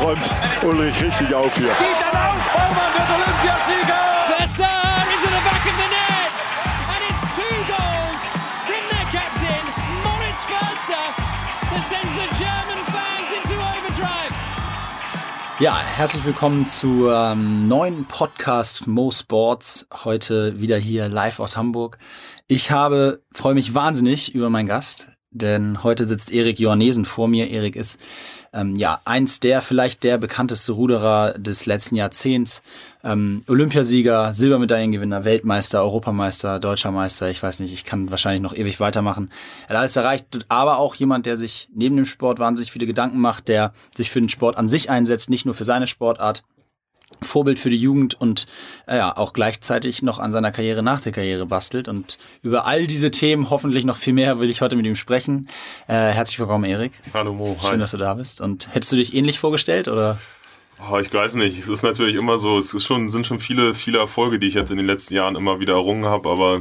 räumt Ulrich richtig auf hier. Dieter Lauf, Baumann wird Olympiasieger! Förster into the back of the net! And it's two goals from their captain, Moritz Förster, that sends the German fans into overdrive. Ja, herzlich willkommen zu ähm, neuen Podcast Mo Sports. Heute wieder hier live aus Hamburg. Ich habe, freue mich wahnsinnig über meinen Gast, denn heute sitzt Erik Johannesen vor mir. Erik ist ähm, ja eins der, vielleicht der bekannteste Ruderer des letzten Jahrzehnts. Ähm, Olympiasieger, Silbermedaillengewinner, Weltmeister, Europameister, Deutscher Meister. Ich weiß nicht, ich kann wahrscheinlich noch ewig weitermachen. Er hat alles erreicht, aber auch jemand, der sich neben dem Sport wahnsinnig viele Gedanken macht, der sich für den Sport an sich einsetzt, nicht nur für seine Sportart. Vorbild für die Jugend und äh, ja, auch gleichzeitig noch an seiner Karriere nach der Karriere bastelt. Und über all diese Themen, hoffentlich noch viel mehr, will ich heute mit ihm sprechen. Äh, herzlich willkommen, Erik. Hallo Mo, Schön, hi. dass du da bist. Und hättest du dich ähnlich vorgestellt oder? Oh, ich weiß nicht, es ist natürlich immer so, es ist schon, sind schon viele, viele Erfolge, die ich jetzt in den letzten Jahren immer wieder errungen habe, aber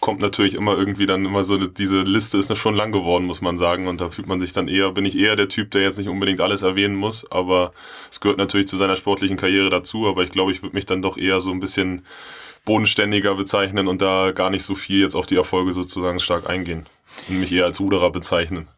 kommt natürlich immer irgendwie dann immer so, diese Liste ist schon lang geworden, muss man sagen. Und da fühlt man sich dann eher, bin ich eher der Typ, der jetzt nicht unbedingt alles erwähnen muss, aber es gehört natürlich zu seiner sportlichen Karriere dazu, aber ich glaube, ich würde mich dann doch eher so ein bisschen bodenständiger bezeichnen und da gar nicht so viel jetzt auf die Erfolge sozusagen stark eingehen. Und mich eher als Ruderer bezeichnen.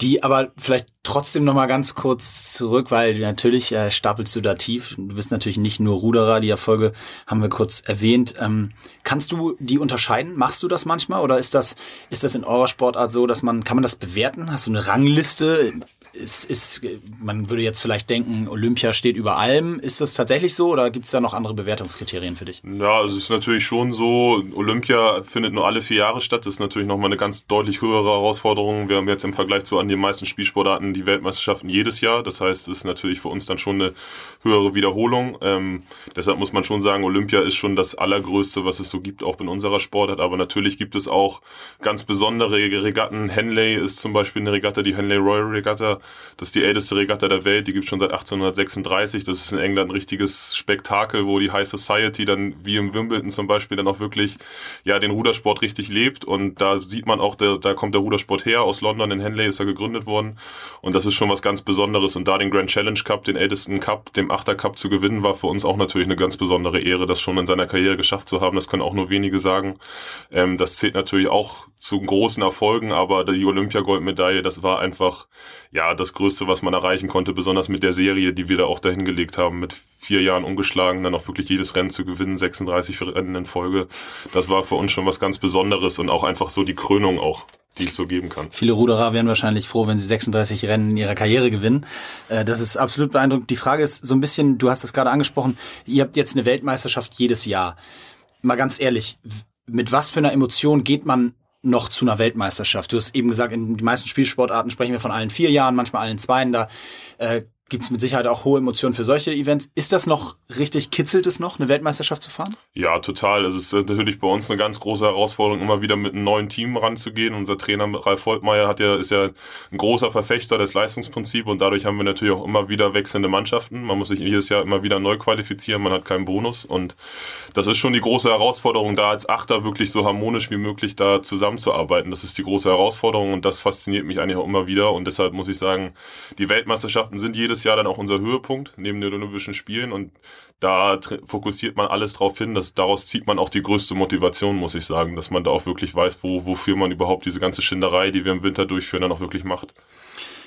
Die aber vielleicht trotzdem noch mal ganz kurz zurück, weil natürlich äh, stapelst du da tief. Du bist natürlich nicht nur Ruderer, die Erfolge haben wir kurz erwähnt. Ähm, kannst du die unterscheiden? Machst du das manchmal oder ist das ist das in eurer Sportart so, dass man kann man das bewerten? Hast du eine Rangliste? Ist, ist, man würde jetzt vielleicht denken, Olympia steht über allem. Ist das tatsächlich so oder gibt es da noch andere Bewertungskriterien für dich? Ja, also es ist natürlich schon so, Olympia findet nur alle vier Jahre statt. Das ist natürlich nochmal eine ganz deutlich höhere Herausforderung. Wir haben jetzt im Vergleich zu an den meisten Spielsportarten die Weltmeisterschaften jedes Jahr. Das heißt, es ist natürlich für uns dann schon eine höhere Wiederholung. Ähm, deshalb muss man schon sagen, Olympia ist schon das Allergrößte, was es so gibt, auch in unserer Sportart. Aber natürlich gibt es auch ganz besondere Regatten. Henley ist zum Beispiel eine Regatta, die Henley Royal Regatta. Das ist die älteste Regatta der Welt, die gibt es schon seit 1836. Das ist in England ein richtiges Spektakel, wo die High Society dann, wie im Wimbledon zum Beispiel, dann auch wirklich ja, den Rudersport richtig lebt. Und da sieht man auch, der, da kommt der Rudersport her. Aus London in Henley ist er gegründet worden. Und das ist schon was ganz Besonderes. Und da den Grand Challenge Cup, den ältesten Cup, dem Achter Cup zu gewinnen, war für uns auch natürlich eine ganz besondere Ehre, das schon in seiner Karriere geschafft zu haben. Das können auch nur wenige sagen. Ähm, das zählt natürlich auch zu großen Erfolgen, aber die Olympiagoldmedaille, das war einfach ja das Größte, was man erreichen konnte, besonders mit der Serie, die wir da auch dahin gelegt haben, mit vier Jahren ungeschlagen, dann auch wirklich jedes Rennen zu gewinnen, 36 Rennen in Folge. Das war für uns schon was ganz Besonderes und auch einfach so die Krönung auch die es so geben kann. Viele Ruderer wären wahrscheinlich froh, wenn sie 36 Rennen in ihrer Karriere gewinnen. Äh, das ist absolut beeindruckend. Die Frage ist so ein bisschen, du hast das gerade angesprochen, ihr habt jetzt eine Weltmeisterschaft jedes Jahr. Mal ganz ehrlich, mit was für einer Emotion geht man noch zu einer Weltmeisterschaft? Du hast eben gesagt, in den meisten Spielsportarten sprechen wir von allen vier Jahren, manchmal allen zweien. Da äh, gibt es mit Sicherheit auch hohe Emotionen für solche Events. Ist das noch richtig, kitzelt es noch, eine Weltmeisterschaft zu fahren? Ja, total. Es ist natürlich bei uns eine ganz große Herausforderung, immer wieder mit einem neuen Team ranzugehen. Unser Trainer Ralf Holtmeier hat ja, ist ja ein großer Verfechter des Leistungsprinzips und dadurch haben wir natürlich auch immer wieder wechselnde Mannschaften. Man muss sich jedes Jahr immer wieder neu qualifizieren, man hat keinen Bonus und das ist schon die große Herausforderung, da als Achter wirklich so harmonisch wie möglich da zusammenzuarbeiten. Das ist die große Herausforderung und das fasziniert mich eigentlich auch immer wieder und deshalb muss ich sagen, die Weltmeisterschaften sind jedes Jahr dann auch unser Höhepunkt neben den Olympischen Spielen und da fokussiert man alles drauf hin, dass daraus zieht man auch die größte Motivation, muss ich sagen, dass man da auch wirklich weiß, wo, wofür man überhaupt diese ganze Schinderei, die wir im Winter durchführen, dann auch wirklich macht.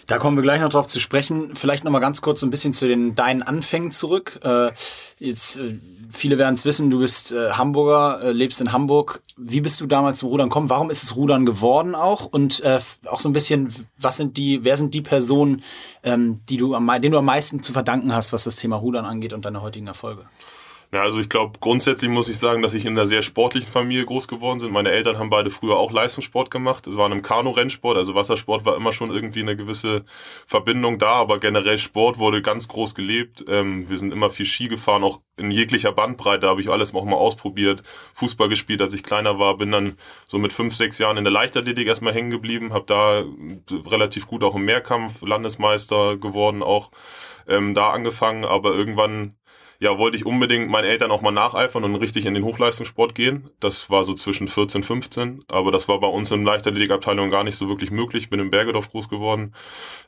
Da kommen wir gleich noch drauf zu sprechen. Vielleicht noch mal ganz kurz so ein bisschen zu den deinen Anfängen zurück. Äh, jetzt äh, viele werden es wissen, du bist äh, Hamburger, äh, lebst in Hamburg. Wie bist du damals zum Rudern gekommen? Warum ist es Rudern geworden auch? Und äh, auch so ein bisschen, was sind die, wer sind die Personen, ähm, die du am, denen du am meisten zu verdanken hast, was das Thema Rudern angeht und deine heutigen Erfolge? Ja, also ich glaube, grundsätzlich muss ich sagen, dass ich in einer sehr sportlichen Familie groß geworden bin. Meine Eltern haben beide früher auch Leistungssport gemacht. Es war in einem Kanu-Rennsport, also Wassersport war immer schon irgendwie eine gewisse Verbindung da, aber generell Sport wurde ganz groß gelebt. Ähm, wir sind immer viel Ski gefahren, auch in jeglicher Bandbreite habe ich alles auch mal ausprobiert. Fußball gespielt, als ich kleiner war, bin dann so mit fünf, sechs Jahren in der Leichtathletik erstmal hängen geblieben, habe da relativ gut auch im Mehrkampf Landesmeister geworden, auch ähm, da angefangen, aber irgendwann ja, wollte ich unbedingt meinen Eltern auch mal nacheifern und richtig in den Hochleistungssport gehen. Das war so zwischen 14, 15, aber das war bei uns in Leichtathletikabteilung gar nicht so wirklich möglich. Ich bin in Bergedorf groß geworden,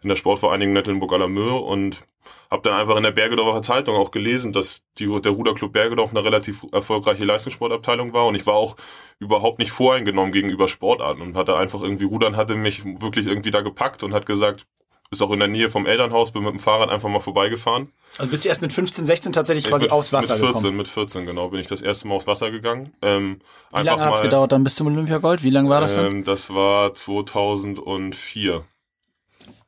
in der Sportvereinigung Nettelnburg-Allermöhe und habe dann einfach in der Bergedorfer Zeitung auch gelesen, dass die, der Ruderclub Bergedorf eine relativ erfolgreiche Leistungssportabteilung war und ich war auch überhaupt nicht voreingenommen gegenüber Sportarten und hatte einfach irgendwie Rudern hatte mich wirklich irgendwie da gepackt und hat gesagt, ist auch in der Nähe vom Elternhaus, bin mit dem Fahrrad einfach mal vorbeigefahren. Also bist du erst mit 15, 16 tatsächlich quasi mit, aufs Wasser mit 14, gekommen? Mit 14, genau, bin ich das erste Mal aufs Wasser gegangen. Ähm, Wie lange hat es gedauert dann bis zum Olympiagold? Wie lange war das dann? Ähm, das war 2004.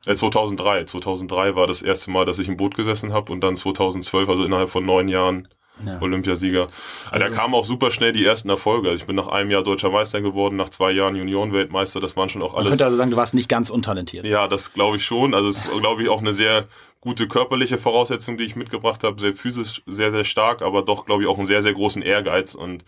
Äh, 2003. 2003 war das erste Mal, dass ich im Boot gesessen habe und dann 2012, also innerhalb von neun Jahren, ja. Olympiasieger. Also, da kamen auch super schnell die ersten Erfolge. Also ich bin nach einem Jahr deutscher Meister geworden, nach zwei Jahren Juniorenweltmeister. Das waren schon auch alles. Man könnte also sagen, du warst nicht ganz untalentiert. Ja, das glaube ich schon. Also es ist, glaube ich, auch eine sehr gute körperliche Voraussetzung, die ich mitgebracht habe. Sehr physisch, sehr, sehr stark, aber doch, glaube ich, auch einen sehr, sehr großen Ehrgeiz. Und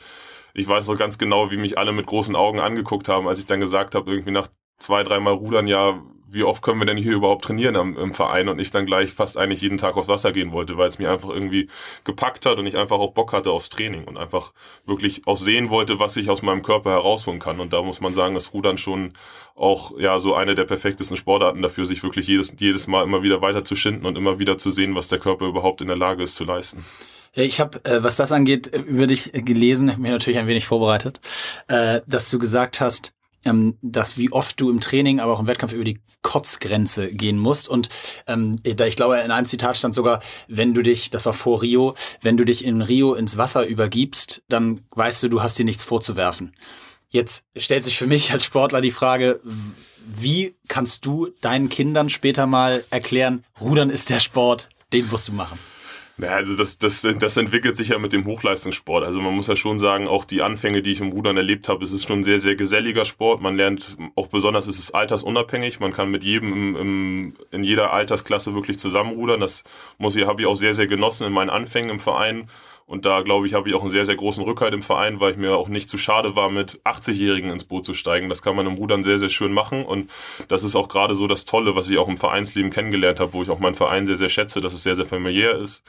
ich weiß noch ganz genau, wie mich alle mit großen Augen angeguckt haben, als ich dann gesagt habe, irgendwie nach zwei, dreimal Rudern, ja, wie oft können wir denn hier überhaupt trainieren im, im, Verein und ich dann gleich fast eigentlich jeden Tag aufs Wasser gehen wollte, weil es mir einfach irgendwie gepackt hat und ich einfach auch Bock hatte aufs Training und einfach wirklich auch sehen wollte, was ich aus meinem Körper herausholen kann. Und da muss man sagen, dass Rudern schon auch ja so eine der perfektesten Sportarten dafür, sich wirklich jedes, jedes Mal immer wieder weiter zu schinden und immer wieder zu sehen, was der Körper überhaupt in der Lage ist zu leisten. Ich habe, äh, was das angeht, äh, über dich gelesen, mir natürlich ein wenig vorbereitet, äh, dass du gesagt hast, ähm, dass wie oft du im Training, aber auch im Wettkampf über die Kotzgrenze gehen musst. Und ähm, ich glaube, in einem Zitat stand sogar, wenn du dich, das war vor Rio, wenn du dich in Rio ins Wasser übergibst, dann weißt du, du hast dir nichts vorzuwerfen. Jetzt stellt sich für mich als Sportler die Frage, wie kannst du deinen Kindern später mal erklären, Rudern ist der Sport, den musst du machen? Ja, also das, das, das entwickelt sich ja mit dem Hochleistungssport. Also man muss ja schon sagen, auch die Anfänge, die ich im Rudern erlebt habe, es ist schon ein sehr, sehr geselliger Sport. Man lernt, auch besonders ist es altersunabhängig. Man kann mit jedem im, im, in jeder Altersklasse wirklich zusammenrudern. Das muss ich, habe ich auch sehr, sehr genossen in meinen Anfängen im Verein. Und da, glaube ich, habe ich auch einen sehr, sehr großen Rückhalt im Verein, weil ich mir auch nicht zu schade war, mit 80-Jährigen ins Boot zu steigen. Das kann man im Rudern sehr, sehr schön machen. Und das ist auch gerade so das Tolle, was ich auch im Vereinsleben kennengelernt habe, wo ich auch meinen Verein sehr, sehr schätze, dass es sehr, sehr familiär ist.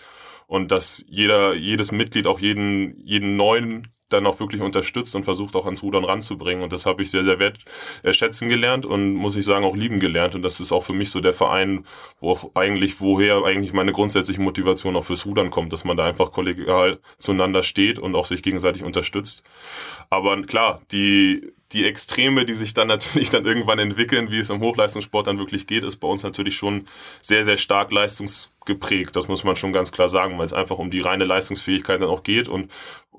Und dass jeder, jedes Mitglied auch jeden, jeden neuen dann auch wirklich unterstützt und versucht auch ans Rudern ranzubringen. Und das habe ich sehr, sehr wert, äh, gelernt und muss ich sagen auch lieben gelernt. Und das ist auch für mich so der Verein, wo eigentlich, woher eigentlich meine grundsätzliche Motivation auch fürs Rudern kommt, dass man da einfach kollegial zueinander steht und auch sich gegenseitig unterstützt. Aber klar, die, die Extreme, die sich dann natürlich dann irgendwann entwickeln, wie es im Hochleistungssport dann wirklich geht, ist bei uns natürlich schon sehr, sehr stark leistungsgeprägt. Das muss man schon ganz klar sagen, weil es einfach um die reine Leistungsfähigkeit dann auch geht und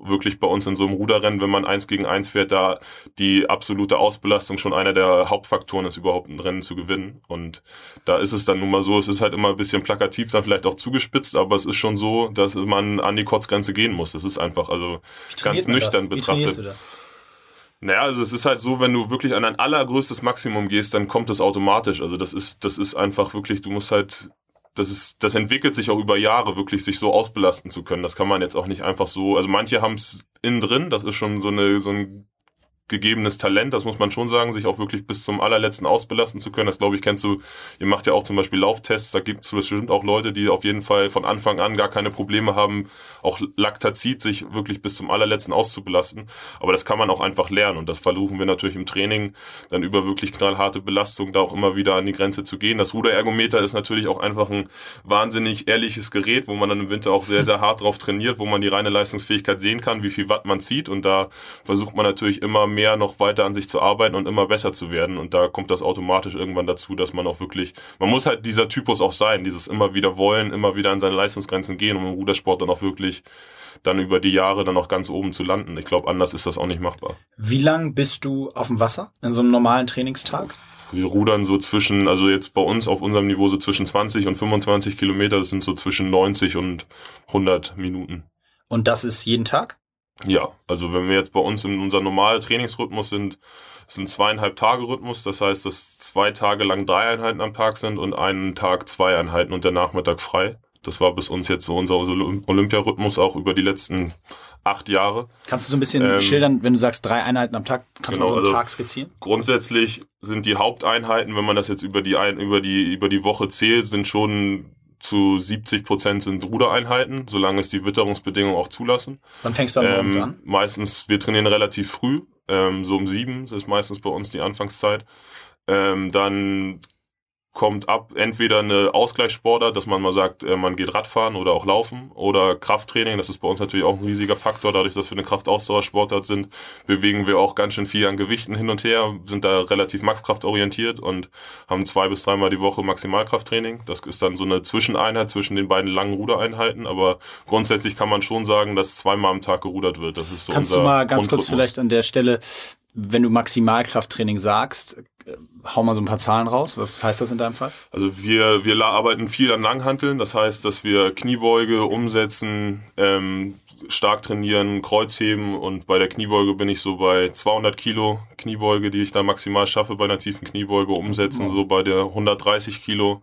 wirklich bei uns in so einem Ruderrennen, wenn man eins gegen eins fährt, da die absolute Ausbelastung schon einer der Hauptfaktoren ist, überhaupt ein Rennen zu gewinnen. Und da ist es dann nun mal so, es ist halt immer ein bisschen plakativ, dann vielleicht auch zugespitzt, aber es ist schon so, dass man an die Kotzgrenze gehen muss. Das ist einfach, also ganz nüchtern das? betrachtet. Naja, also es ist halt so, wenn du wirklich an ein allergrößtes Maximum gehst, dann kommt das automatisch. Also das ist, das ist einfach wirklich, du musst halt, das ist, das entwickelt sich auch über Jahre, wirklich sich so ausbelasten zu können. Das kann man jetzt auch nicht einfach so, also manche haben es innen drin, das ist schon so eine, so ein gegebenes Talent, das muss man schon sagen, sich auch wirklich bis zum allerletzten ausbelasten zu können. Das glaube ich, kennst du, ihr macht ja auch zum Beispiel Lauftests, da gibt es bestimmt auch Leute, die auf jeden Fall von Anfang an gar keine Probleme haben, auch Laktazid sich wirklich bis zum allerletzten auszubelasten. Aber das kann man auch einfach lernen und das versuchen wir natürlich im Training, dann über wirklich knallharte Belastung da auch immer wieder an die Grenze zu gehen. Das Ruderergometer ist natürlich auch einfach ein wahnsinnig ehrliches Gerät, wo man dann im Winter auch sehr, sehr hart drauf trainiert, wo man die reine Leistungsfähigkeit sehen kann, wie viel Watt man zieht und da versucht man natürlich immer mehr mehr noch weiter an sich zu arbeiten und immer besser zu werden. Und da kommt das automatisch irgendwann dazu, dass man auch wirklich, man muss halt dieser Typus auch sein, dieses immer wieder wollen, immer wieder an seine Leistungsgrenzen gehen, um im Rudersport dann auch wirklich dann über die Jahre dann auch ganz oben zu landen. Ich glaube, anders ist das auch nicht machbar. Wie lang bist du auf dem Wasser in so einem normalen Trainingstag? Wir rudern so zwischen, also jetzt bei uns auf unserem Niveau so zwischen 20 und 25 Kilometer, das sind so zwischen 90 und 100 Minuten. Und das ist jeden Tag? Ja, also wenn wir jetzt bei uns in unserem normalen Trainingsrhythmus sind, sind zweieinhalb Tage Rhythmus, das heißt, dass zwei Tage lang drei Einheiten am Tag sind und einen Tag zwei Einheiten und der Nachmittag frei. Das war bis uns jetzt so unser Olympiarhythmus auch über die letzten acht Jahre. Kannst du so ein bisschen ähm, schildern, wenn du sagst drei Einheiten am Tag, kannst genau, du so einen also Tag skizzieren? Grundsätzlich sind die Haupteinheiten, wenn man das jetzt über die, über die, über die Woche zählt, sind schon zu 70 Prozent sind Rudereinheiten, solange es die Witterungsbedingungen auch zulassen. Wann fängst du an morgens Ähm, an? meistens, wir trainieren relativ früh, ähm, so um sieben, das ist meistens bei uns die Anfangszeit. Ähm, dann kommt ab entweder eine Ausgleichssportart, dass man mal sagt, äh, man geht Radfahren oder auch Laufen oder Krafttraining. Das ist bei uns natürlich auch ein riesiger Faktor. Dadurch, dass wir eine Kraftausdauersportart sind, bewegen wir auch ganz schön viel an Gewichten hin und her, sind da relativ maxkraftorientiert und haben zwei bis dreimal die Woche Maximalkrafttraining. Das ist dann so eine Zwischeneinheit zwischen den beiden langen Rudereinheiten, aber grundsätzlich kann man schon sagen, dass zweimal am Tag gerudert wird. Das ist so Kannst du mal ganz kurz vielleicht an der Stelle, wenn du Maximalkrafttraining sagst, hau mal so ein paar Zahlen raus. Was heißt das in deinem Fall? Also wir, wir arbeiten viel an Langhanteln, das heißt, dass wir Kniebeuge umsetzen, ähm, stark trainieren, Kreuzheben und bei der Kniebeuge bin ich so bei 200 Kilo Kniebeuge, die ich da maximal schaffe bei einer tiefen Kniebeuge umsetzen, so bei der 130 Kilo.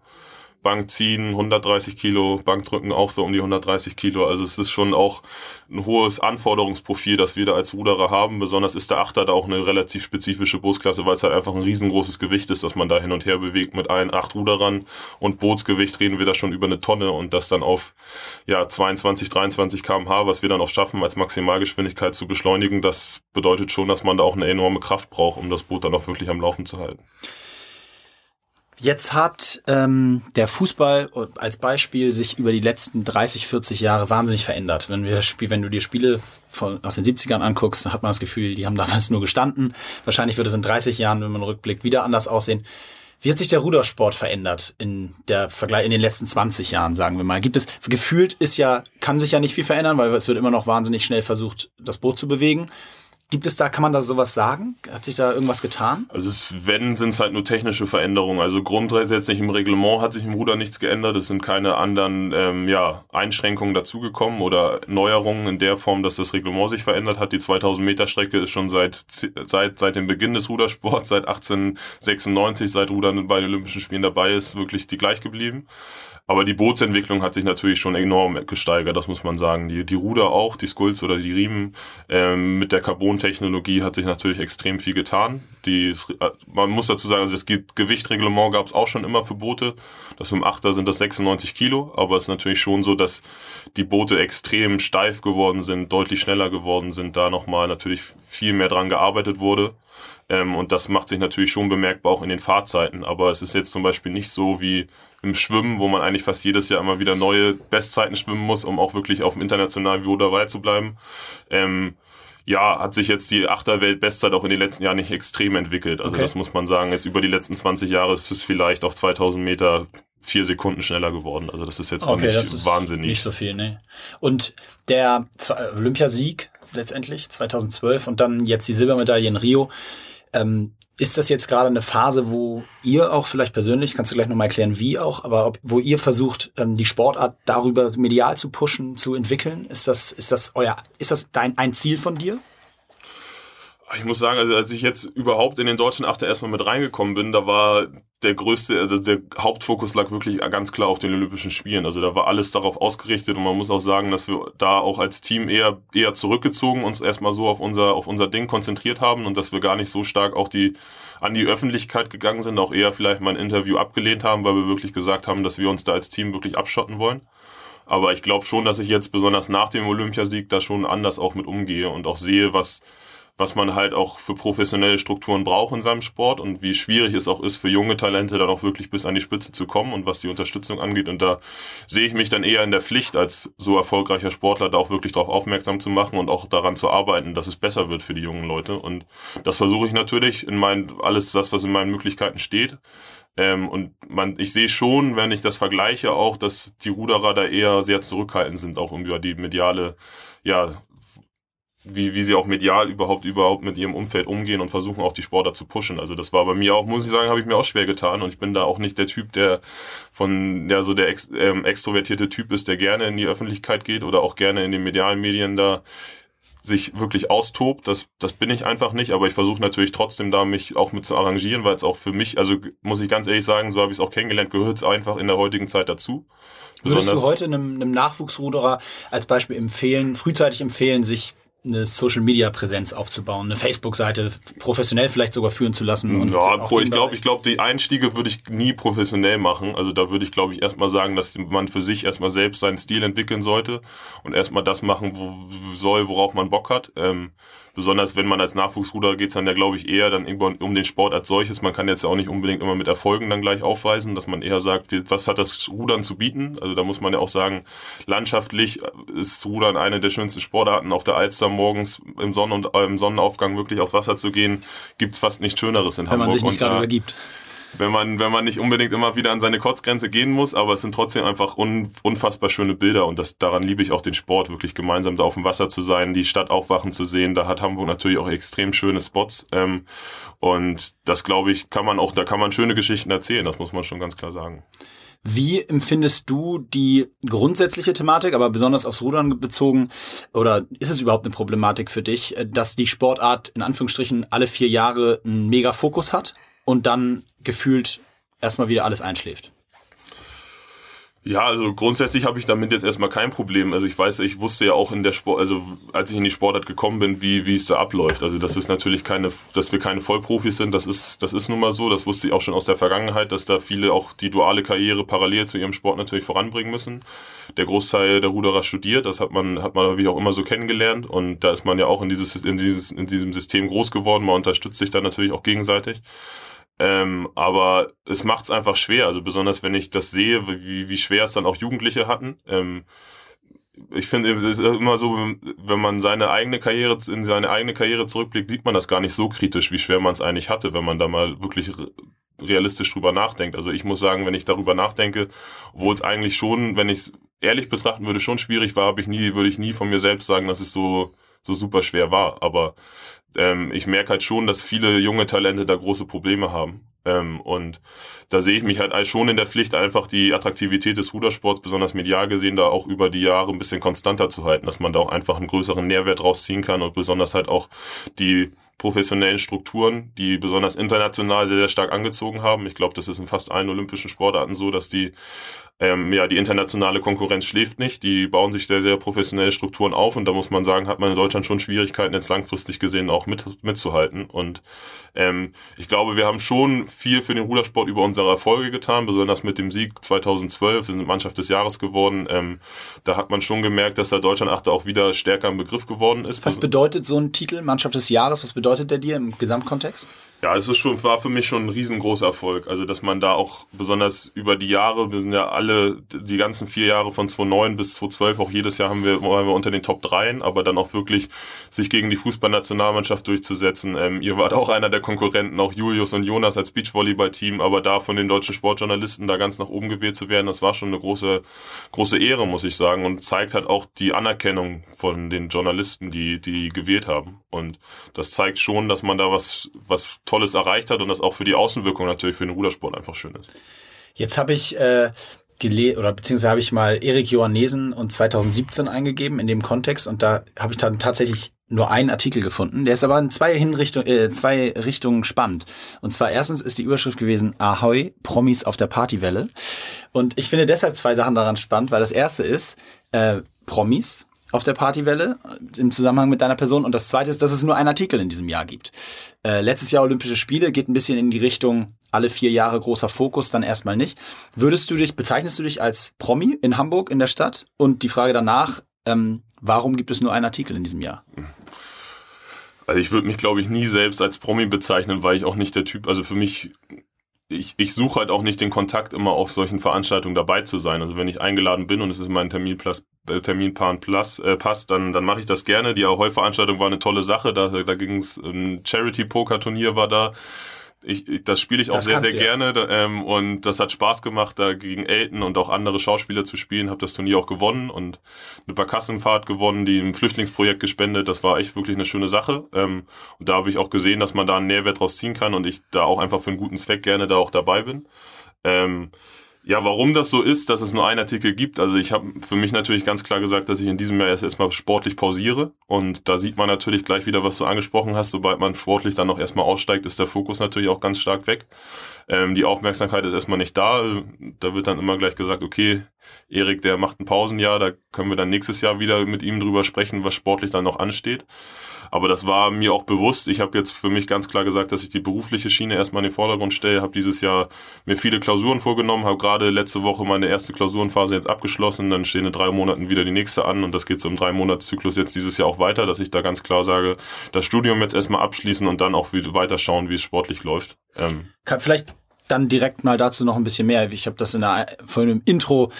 Bank ziehen, 130 Kilo, Bankdrücken auch so um die 130 Kilo. Also es ist schon auch ein hohes Anforderungsprofil, das wir da als Ruderer haben. Besonders ist der Achter da auch eine relativ spezifische Bootsklasse, weil es halt einfach ein riesengroßes Gewicht ist, dass man da hin und her bewegt mit allen acht Ruderern. Und Bootsgewicht reden wir da schon über eine Tonne und das dann auf ja, 22, 23 kmh, was wir dann auch schaffen, als Maximalgeschwindigkeit zu beschleunigen. Das bedeutet schon, dass man da auch eine enorme Kraft braucht, um das Boot dann auch wirklich am Laufen zu halten. Jetzt hat ähm, der Fußball als Beispiel sich über die letzten 30, 40 Jahre wahnsinnig verändert. Wenn, wir, wenn du dir Spiele von, aus den 70ern anguckst, dann hat man das Gefühl, die haben damals nur gestanden. Wahrscheinlich wird es in 30 Jahren, wenn man rückblickt, wieder anders aussehen. Wie hat sich der Rudersport verändert in der Vergleich in den letzten 20 Jahren, sagen wir mal? Gibt es gefühlt ist ja kann sich ja nicht viel verändern, weil es wird immer noch wahnsinnig schnell versucht, das Boot zu bewegen. Gibt es da, kann man da sowas sagen? Hat sich da irgendwas getan? Also es, wenn, sind es halt nur technische Veränderungen. Also grundsätzlich im Reglement hat sich im Ruder nichts geändert. Es sind keine anderen ähm, ja, Einschränkungen dazugekommen oder Neuerungen in der Form, dass das Reglement sich verändert hat. Die 2000 Meter Strecke ist schon seit, seit, seit dem Beginn des Rudersports, seit 1896, seit Rudern bei den Olympischen Spielen dabei ist, wirklich die gleich geblieben. Aber die Bootsentwicklung hat sich natürlich schon enorm gesteigert, das muss man sagen. Die, die Ruder auch, die Skulls oder die Riemen ähm, mit der Carbon-Technologie hat sich natürlich extrem viel getan. Die, man muss dazu sagen, also das Ge- Gewichtreglement gab es auch schon immer für Boote. Das im Achter sind das 96 Kilo, aber es ist natürlich schon so, dass die Boote extrem steif geworden sind, deutlich schneller geworden sind, da nochmal natürlich viel mehr dran gearbeitet wurde. Ähm, und das macht sich natürlich schon bemerkbar auch in den Fahrzeiten. Aber es ist jetzt zum Beispiel nicht so wie im Schwimmen, wo man eigentlich fast jedes Jahr immer wieder neue Bestzeiten schwimmen muss, um auch wirklich auf dem internationalen Niveau dabei zu bleiben. Ähm, ja, hat sich jetzt die Achterwelt-Bestzeit auch in den letzten Jahren nicht extrem entwickelt. Also Okay. das muss man sagen. Jetzt über die letzten 20 Jahre ist es vielleicht auf 2000 Meter vier Sekunden schneller geworden. Also das ist jetzt auch nicht wahnsinnig. Nicht so viel, ne. Und der Olympiasieg letztendlich 2012 und dann jetzt die Silbermedaille in Rio. Ähm, ist das jetzt gerade eine Phase, wo ihr auch vielleicht persönlich, kannst du gleich nochmal erklären, wie auch, aber ob, wo ihr versucht, ähm, die Sportart darüber medial zu pushen, zu entwickeln? Ist das, ist das euer, ist das dein, ein Ziel von dir? Ich muss sagen, also als ich jetzt überhaupt in den deutschen Achter erstmal mit reingekommen bin, da war der größte, also der Hauptfokus lag wirklich ganz klar auf den Olympischen Spielen. Also da war alles darauf ausgerichtet und man muss auch sagen, dass wir da auch als Team eher eher zurückgezogen uns erstmal so auf unser auf unser Ding konzentriert haben und dass wir gar nicht so stark auch die an die Öffentlichkeit gegangen sind, auch eher vielleicht mal ein Interview abgelehnt haben, weil wir wirklich gesagt haben, dass wir uns da als Team wirklich abschotten wollen. Aber ich glaube schon, dass ich jetzt besonders nach dem Olympiasieg da schon anders auch mit umgehe und auch sehe, was was man halt auch für professionelle Strukturen braucht in seinem Sport und wie schwierig es auch ist für junge Talente dann auch wirklich bis an die Spitze zu kommen und was die Unterstützung angeht. Und da sehe ich mich dann eher in der Pflicht, als so erfolgreicher Sportler da auch wirklich darauf aufmerksam zu machen und auch daran zu arbeiten, dass es besser wird für die jungen Leute. Und das versuche ich natürlich in meinen, alles das, was in meinen Möglichkeiten steht. Ähm, und man, ich sehe schon, wenn ich das vergleiche, auch, dass die Ruderer da eher sehr zurückhaltend sind, auch über die mediale, ja, wie, wie sie auch medial überhaupt überhaupt mit ihrem Umfeld umgehen und versuchen auch die Sportler zu pushen. Also das war bei mir auch, muss ich sagen, habe ich mir auch schwer getan und ich bin da auch nicht der Typ, der von, der so der ex, ähm, extrovertierte Typ ist, der gerne in die Öffentlichkeit geht oder auch gerne in den medialen Medien da sich wirklich austobt. Das, das bin ich einfach nicht, aber ich versuche natürlich trotzdem da mich auch mit zu arrangieren, weil es auch für mich, also muss ich ganz ehrlich sagen, so habe ich es auch kennengelernt, gehört es einfach in der heutigen Zeit dazu. Würdest du heute einem, einem Nachwuchsruderer als Beispiel empfehlen, frühzeitig empfehlen, sich eine Social Media Präsenz aufzubauen, eine Facebook-Seite professionell vielleicht sogar führen zu lassen. Und ja, Pro, ich glaube, ich glaube, die Einstiege würde ich nie professionell machen. Also da würde ich, glaube ich, erstmal sagen, dass man für sich erstmal selbst seinen Stil entwickeln sollte und erstmal das machen wo, soll, worauf man Bock hat. Ähm, besonders wenn man als Nachwuchsruder geht es dann ja, glaube ich, eher dann irgendwann um den Sport als solches. Man kann jetzt ja auch nicht unbedingt immer mit Erfolgen dann gleich aufweisen, dass man eher sagt, was hat das Rudern zu bieten? Also da muss man ja auch sagen, landschaftlich ist Rudern eine der schönsten Sportarten. Auf der Alster morgens im, Sonnen und, äh, im Sonnenaufgang wirklich aufs Wasser zu gehen, gibt's fast nichts Schöneres in wenn Hamburg. Wenn man sich nicht gerade übergibt wenn man, wenn man nicht unbedingt immer wieder an seine Kotzgrenze gehen muss, aber es sind trotzdem einfach un, unfassbar schöne Bilder und das, daran liebe ich auch den Sport, wirklich gemeinsam da auf dem Wasser zu sein, die Stadt aufwachen zu sehen. Da hat Hamburg natürlich auch extrem schöne Spots ähm, und das glaube ich, kann man auch, da kann man schöne Geschichten erzählen, das muss man schon ganz klar sagen. Wie empfindest du die grundsätzliche Thematik, aber besonders aufs Rudern bezogen, oder ist es überhaupt eine Problematik für dich, dass die Sportart in Anführungsstrichen alle vier Jahre einen mega Fokus hat? Und dann gefühlt erstmal wieder alles einschläft. Ja, also grundsätzlich habe ich damit jetzt erstmal kein Problem. Also ich weiß, ich wusste ja auch in der Sport, also als ich in die Sportart gekommen bin, wie, wie es da abläuft. Also das ist natürlich keine, dass wir keine Vollprofis sind, das ist, das ist nun mal so. Das wusste ich auch schon aus der Vergangenheit, dass da viele auch die duale Karriere parallel zu ihrem Sport natürlich voranbringen müssen. Der Großteil der Ruderer studiert, das hat man, hat man wie auch immer so kennengelernt. Und da ist man ja auch in dieses, in dieses, in diesem System groß geworden. Man unterstützt sich dann natürlich auch gegenseitig. Ähm, aber es macht es einfach schwer, also besonders wenn ich das sehe, wie, wie schwer es dann auch Jugendliche hatten. Ähm, ich finde, es ist immer so, wenn man seine eigene Karriere, in seine eigene Karriere zurückblickt, sieht man das gar nicht so kritisch, wie schwer man es eigentlich hatte, wenn man da mal wirklich realistisch drüber nachdenkt. Also ich muss sagen, wenn ich darüber nachdenke, obwohl es eigentlich schon, wenn ich es ehrlich betrachten würde, schon schwierig war, habe ich nie, würde ich nie von mir selbst sagen, dass es so, so super schwer war. Aber ähm, ich merke halt schon, dass viele junge Talente da große Probleme haben. Ähm, und da sehe ich mich halt schon in der Pflicht, einfach die Attraktivität des Rudersports, besonders medial gesehen, da auch über die Jahre ein bisschen konstanter zu halten, dass man da auch einfach einen größeren Nährwert rausziehen kann und besonders halt auch die professionellen Strukturen, die besonders international sehr, sehr stark angezogen haben. Ich glaube, das ist in fast allen olympischen Sportarten so, dass die ähm, ja, die internationale Konkurrenz schläft nicht. Die bauen sich sehr, sehr professionelle Strukturen auf und da muss man sagen, hat man in Deutschland schon Schwierigkeiten, jetzt langfristig gesehen auch mit, mitzuhalten. Und ähm, ich glaube, wir haben schon viel für den Rudersport über unsere Erfolge getan, besonders mit dem Sieg 2012. Wir sind Mannschaft des Jahres geworden. Ähm, da hat man schon gemerkt, dass der Deutschlandachter auch wieder stärker im Begriff geworden ist. Was bedeutet so ein Titel, Mannschaft des Jahres? Was bedeutet der dir im Gesamtkontext? Ja, es ist schon, war für mich schon ein riesengroßer Erfolg. Also, dass man da auch besonders über die Jahre, wir sind ja alle, die ganzen vier Jahre von 2009 bis 2012, auch jedes Jahr haben wir, waren wir unter den Top 3, aber dann auch wirklich sich gegen die Fußballnationalmannschaft durchzusetzen. Ähm, ihr wart auch einer der Konkurrenten, auch Julius und Jonas als Beachvolleyball-Team, aber da von den deutschen Sportjournalisten da ganz nach oben gewählt zu werden, das war schon eine große, große Ehre, muss ich sagen, und zeigt halt auch die Anerkennung von den Journalisten, die, die gewählt haben. Und das zeigt schon, dass man da was, was Tolles erreicht hat und das auch für die Außenwirkung natürlich für den Rudersport einfach schön ist. Jetzt habe ich äh, gelesen oder beziehungsweise habe ich mal Erik Johannesen und 2017 eingegeben in dem Kontext und da habe ich dann tatsächlich nur einen Artikel gefunden. Der ist aber in zwei, Hinrichtung, äh, zwei Richtungen spannend. Und zwar erstens ist die Überschrift gewesen Ahoi, Promis auf der Partywelle. Und ich finde deshalb zwei Sachen daran spannend, weil das erste ist äh, Promis auf der Partywelle im Zusammenhang mit deiner Person. Und das zweite ist, dass es nur einen Artikel in diesem Jahr gibt. Äh, letztes Jahr Olympische Spiele geht ein bisschen in die Richtung alle vier Jahre großer Fokus, dann erstmal nicht. Würdest du dich, bezeichnest du dich als Promi in Hamburg in der Stadt? Und die Frage danach, ähm, warum gibt es nur einen Artikel in diesem Jahr? Also ich würde mich, glaube ich, nie selbst als Promi bezeichnen, weil ich auch nicht der Typ, also für mich ich, ich suche halt auch nicht den Kontakt, immer auf solchen Veranstaltungen dabei zu sein. Also wenn ich eingeladen bin und es ist mein Terminplan äh, Terminplan plus, äh, passt, dann, dann mache ich das gerne. Die Ahoi-Veranstaltung war eine tolle Sache. Da, da ging es, ein Charity-Poker-Turnier war da ich, ich, das spiele ich auch das sehr, sehr ja. gerne ähm, und das hat Spaß gemacht, da gegen Elton und auch andere Schauspieler zu spielen. Habe das Turnier auch gewonnen und eine Barkassenfahrt gewonnen, die im Flüchtlingsprojekt gespendet. Das war echt wirklich eine schöne Sache. Ähm, und da habe ich auch gesehen, dass man da einen Nährwert draus ziehen kann und ich da auch einfach für einen guten Zweck gerne da auch dabei bin. Ähm, Ja, warum das so ist, dass es nur einen Artikel gibt. Also ich habe für mich natürlich ganz klar gesagt, dass ich in diesem Jahr erst erstmal sportlich pausiere. Und da sieht man natürlich gleich wieder, was du angesprochen hast. Sobald man sportlich dann noch erstmal aussteigt, ist der Fokus natürlich auch ganz stark weg. Ähm, die Aufmerksamkeit ist erstmal nicht da. Da wird dann immer gleich gesagt, okay, Erik, der macht ein Pausenjahr, da können wir dann nächstes Jahr wieder mit ihm drüber sprechen, was sportlich dann noch ansteht. Aber das war mir auch bewusst. Ich habe jetzt für mich ganz klar gesagt, dass ich die berufliche Schiene erstmal in den Vordergrund stelle. Habe dieses Jahr mir viele Klausuren vorgenommen, habe gerade letzte Woche meine erste Klausurenphase jetzt abgeschlossen. Dann stehen in drei Monaten wieder die nächste an und das geht so im drei Monatszyklus jetzt dieses Jahr auch weiter, dass ich da ganz klar sage, das Studium jetzt erstmal abschließen und dann auch weiter schauen, wie es sportlich läuft. Ähm, Vielleicht dann direkt mal dazu noch ein bisschen mehr. Ich habe das in der vorhin im Intro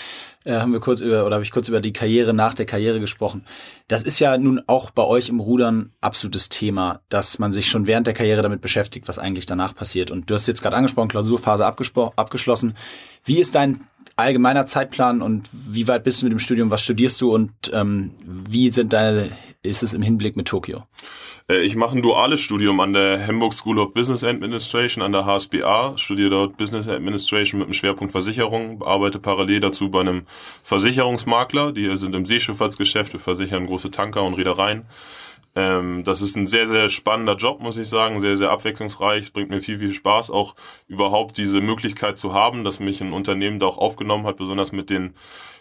äh, haben wir kurz über oder habe ich kurz über die Karriere nach der Karriere gesprochen. Das ist ja nun auch bei euch im Rudern absolutes Thema, dass man sich schon während der Karriere damit beschäftigt, was eigentlich danach passiert. Und du hast jetzt gerade angesprochen, Klausurphase abgeschlossen. Wie ist dein allgemeiner Zeitplan und wie weit bist du mit dem Studium? Was studierst du und ähm, wie sind deine, ist es im Hinblick mit Tokio? Äh, ich mache ein duales Studium an der Hamburg School of Business Administration, an der HSBA, studiere dort Business Administration mit dem Schwerpunkt Versicherung, arbeite parallel dazu bei einem Versicherungsmakler, die sind im Seeschifffahrtsgeschäft, wir versichern große Tanker und Reedereien. Ähm, das ist ein sehr, sehr spannender Job, muss ich sagen, sehr, sehr abwechslungsreich, bringt mir viel, viel Spaß, auch überhaupt diese Möglichkeit zu haben, dass mich ein Unternehmen da auch aufgenommen hat, besonders mit den,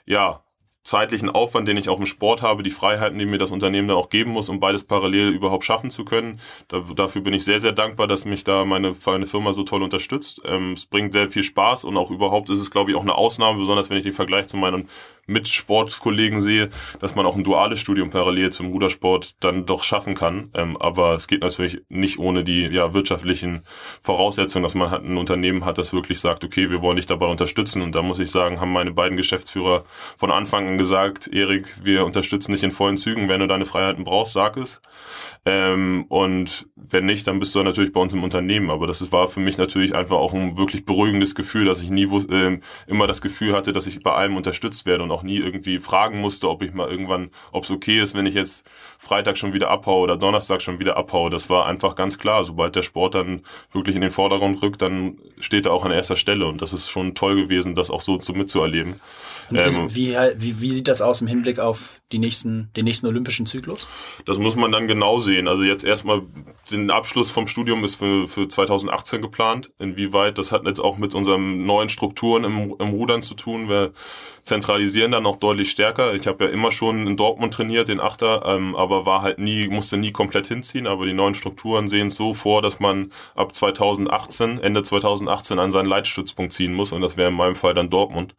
ja, zeitlichen Aufwand, den ich auch im Sport habe, die Freiheiten, die mir das Unternehmen dann auch geben muss, um beides parallel überhaupt schaffen zu können. Da, dafür bin ich sehr, sehr dankbar, dass mich da meine, meine Firma so toll unterstützt. Ähm, es bringt sehr viel Spaß und auch überhaupt ist es, glaube ich, auch eine Ausnahme, besonders wenn ich den Vergleich zu meinen Mitsportskollegen sehe, dass man auch ein duales Studium parallel zum Rudersport dann doch schaffen kann. Ähm, aber es geht natürlich nicht ohne die ja, wirtschaftlichen Voraussetzungen, dass man halt ein Unternehmen hat, das wirklich sagt, okay, wir wollen dich dabei unterstützen. Und da muss ich sagen, haben meine beiden Geschäftsführer von Anfang an gesagt, Erik, wir unterstützen dich in vollen Zügen. Wenn du deine Freiheiten brauchst, sag es. Ähm, und wenn nicht, dann bist du natürlich bei uns im Unternehmen. Aber das war für mich natürlich einfach auch ein wirklich beruhigendes Gefühl, dass ich nie äh, immer das Gefühl hatte, dass ich bei allem unterstützt werde und auch nie irgendwie fragen musste, ob ich mal irgendwann, ob es okay ist, wenn ich jetzt Freitag schon wieder abhaue oder Donnerstag schon wieder abhaue. Das war einfach ganz klar. Sobald der Sport dann wirklich in den Vordergrund rückt, dann steht er auch an erster Stelle. Und das ist schon toll gewesen, das auch so zu mitzuerleben. Ähm, wie, wie, wie sieht das aus im Hinblick auf die nächsten, den nächsten olympischen Zyklus? Das muss man dann genau sehen. Also jetzt erstmal den Abschluss vom Studium ist für, für 2018 geplant. Inwieweit, das hat jetzt auch mit unseren neuen Strukturen im, im Rudern zu tun. Wir zentralisieren dann auch deutlich stärker. Ich habe ja immer schon in Dortmund trainiert, den Achter, ähm, aber war halt nie, musste nie komplett hinziehen. Aber die neuen Strukturen sehen es so vor, dass man ab 2018, Ende 2018 an seinen Leitstützpunkt ziehen muss. Und das wäre in meinem Fall dann Dortmund.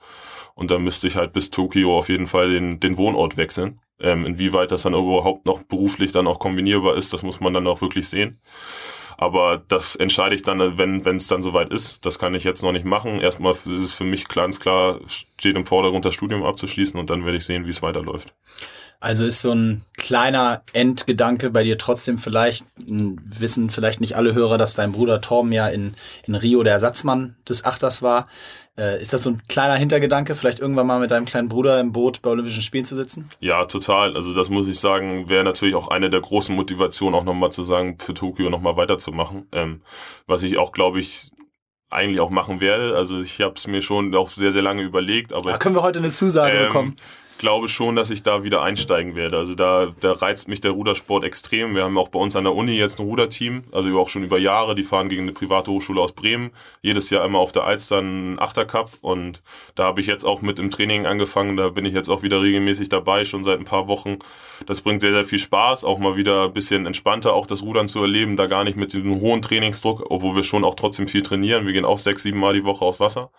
Und da müsste ich halt bis Tokio auf jeden Fall den, den Wohnort wechseln. Ähm, inwieweit das dann überhaupt noch beruflich dann auch kombinierbar ist, das muss man dann auch wirklich sehen. Aber das entscheide ich dann, wenn wenn es dann soweit ist. Das kann ich jetzt noch nicht machen. Erstmal ist es für mich ganz klar, steht im Vordergrund, das Studium abzuschließen und dann werde ich sehen, wie es weiterläuft. Also ist so ein kleiner Endgedanke bei dir trotzdem vielleicht, wissen vielleicht nicht alle Hörer, dass dein Bruder Torben ja in, in Rio der Ersatzmann des Achters war. Äh, ist das so ein kleiner Hintergedanke, vielleicht irgendwann mal mit deinem kleinen Bruder im Boot bei Olympischen Spielen zu sitzen? Ja, total. Also das muss ich sagen, wäre natürlich auch eine der großen Motivationen, auch nochmal zu sagen, für Tokio nochmal weiterzumachen. Ähm, was ich auch, glaube ich, eigentlich auch machen werde. Also ich habe es mir schon auch sehr, sehr lange überlegt. Aber da können wir heute eine Zusage ähm, bekommen glaube schon, dass ich da wieder einsteigen werde. Also da, da reizt mich der Rudersport extrem. Wir haben auch bei uns an der Uni jetzt ein Ruderteam, also auch schon über Jahre. Die fahren gegen eine private Hochschule aus Bremen. Jedes Jahr immer auf der Alster einen Achtercup. Und da habe ich jetzt auch mit im Training angefangen. Da bin ich jetzt auch wieder regelmäßig dabei, schon seit ein paar Wochen. Das bringt sehr, sehr viel Spaß, auch mal wieder ein bisschen entspannter auch das Rudern zu erleben, da gar nicht mit diesem hohen Trainingsdruck, obwohl wir schon auch trotzdem viel trainieren. Wir gehen auch sechs, sieben Mal die Woche aufs Wasser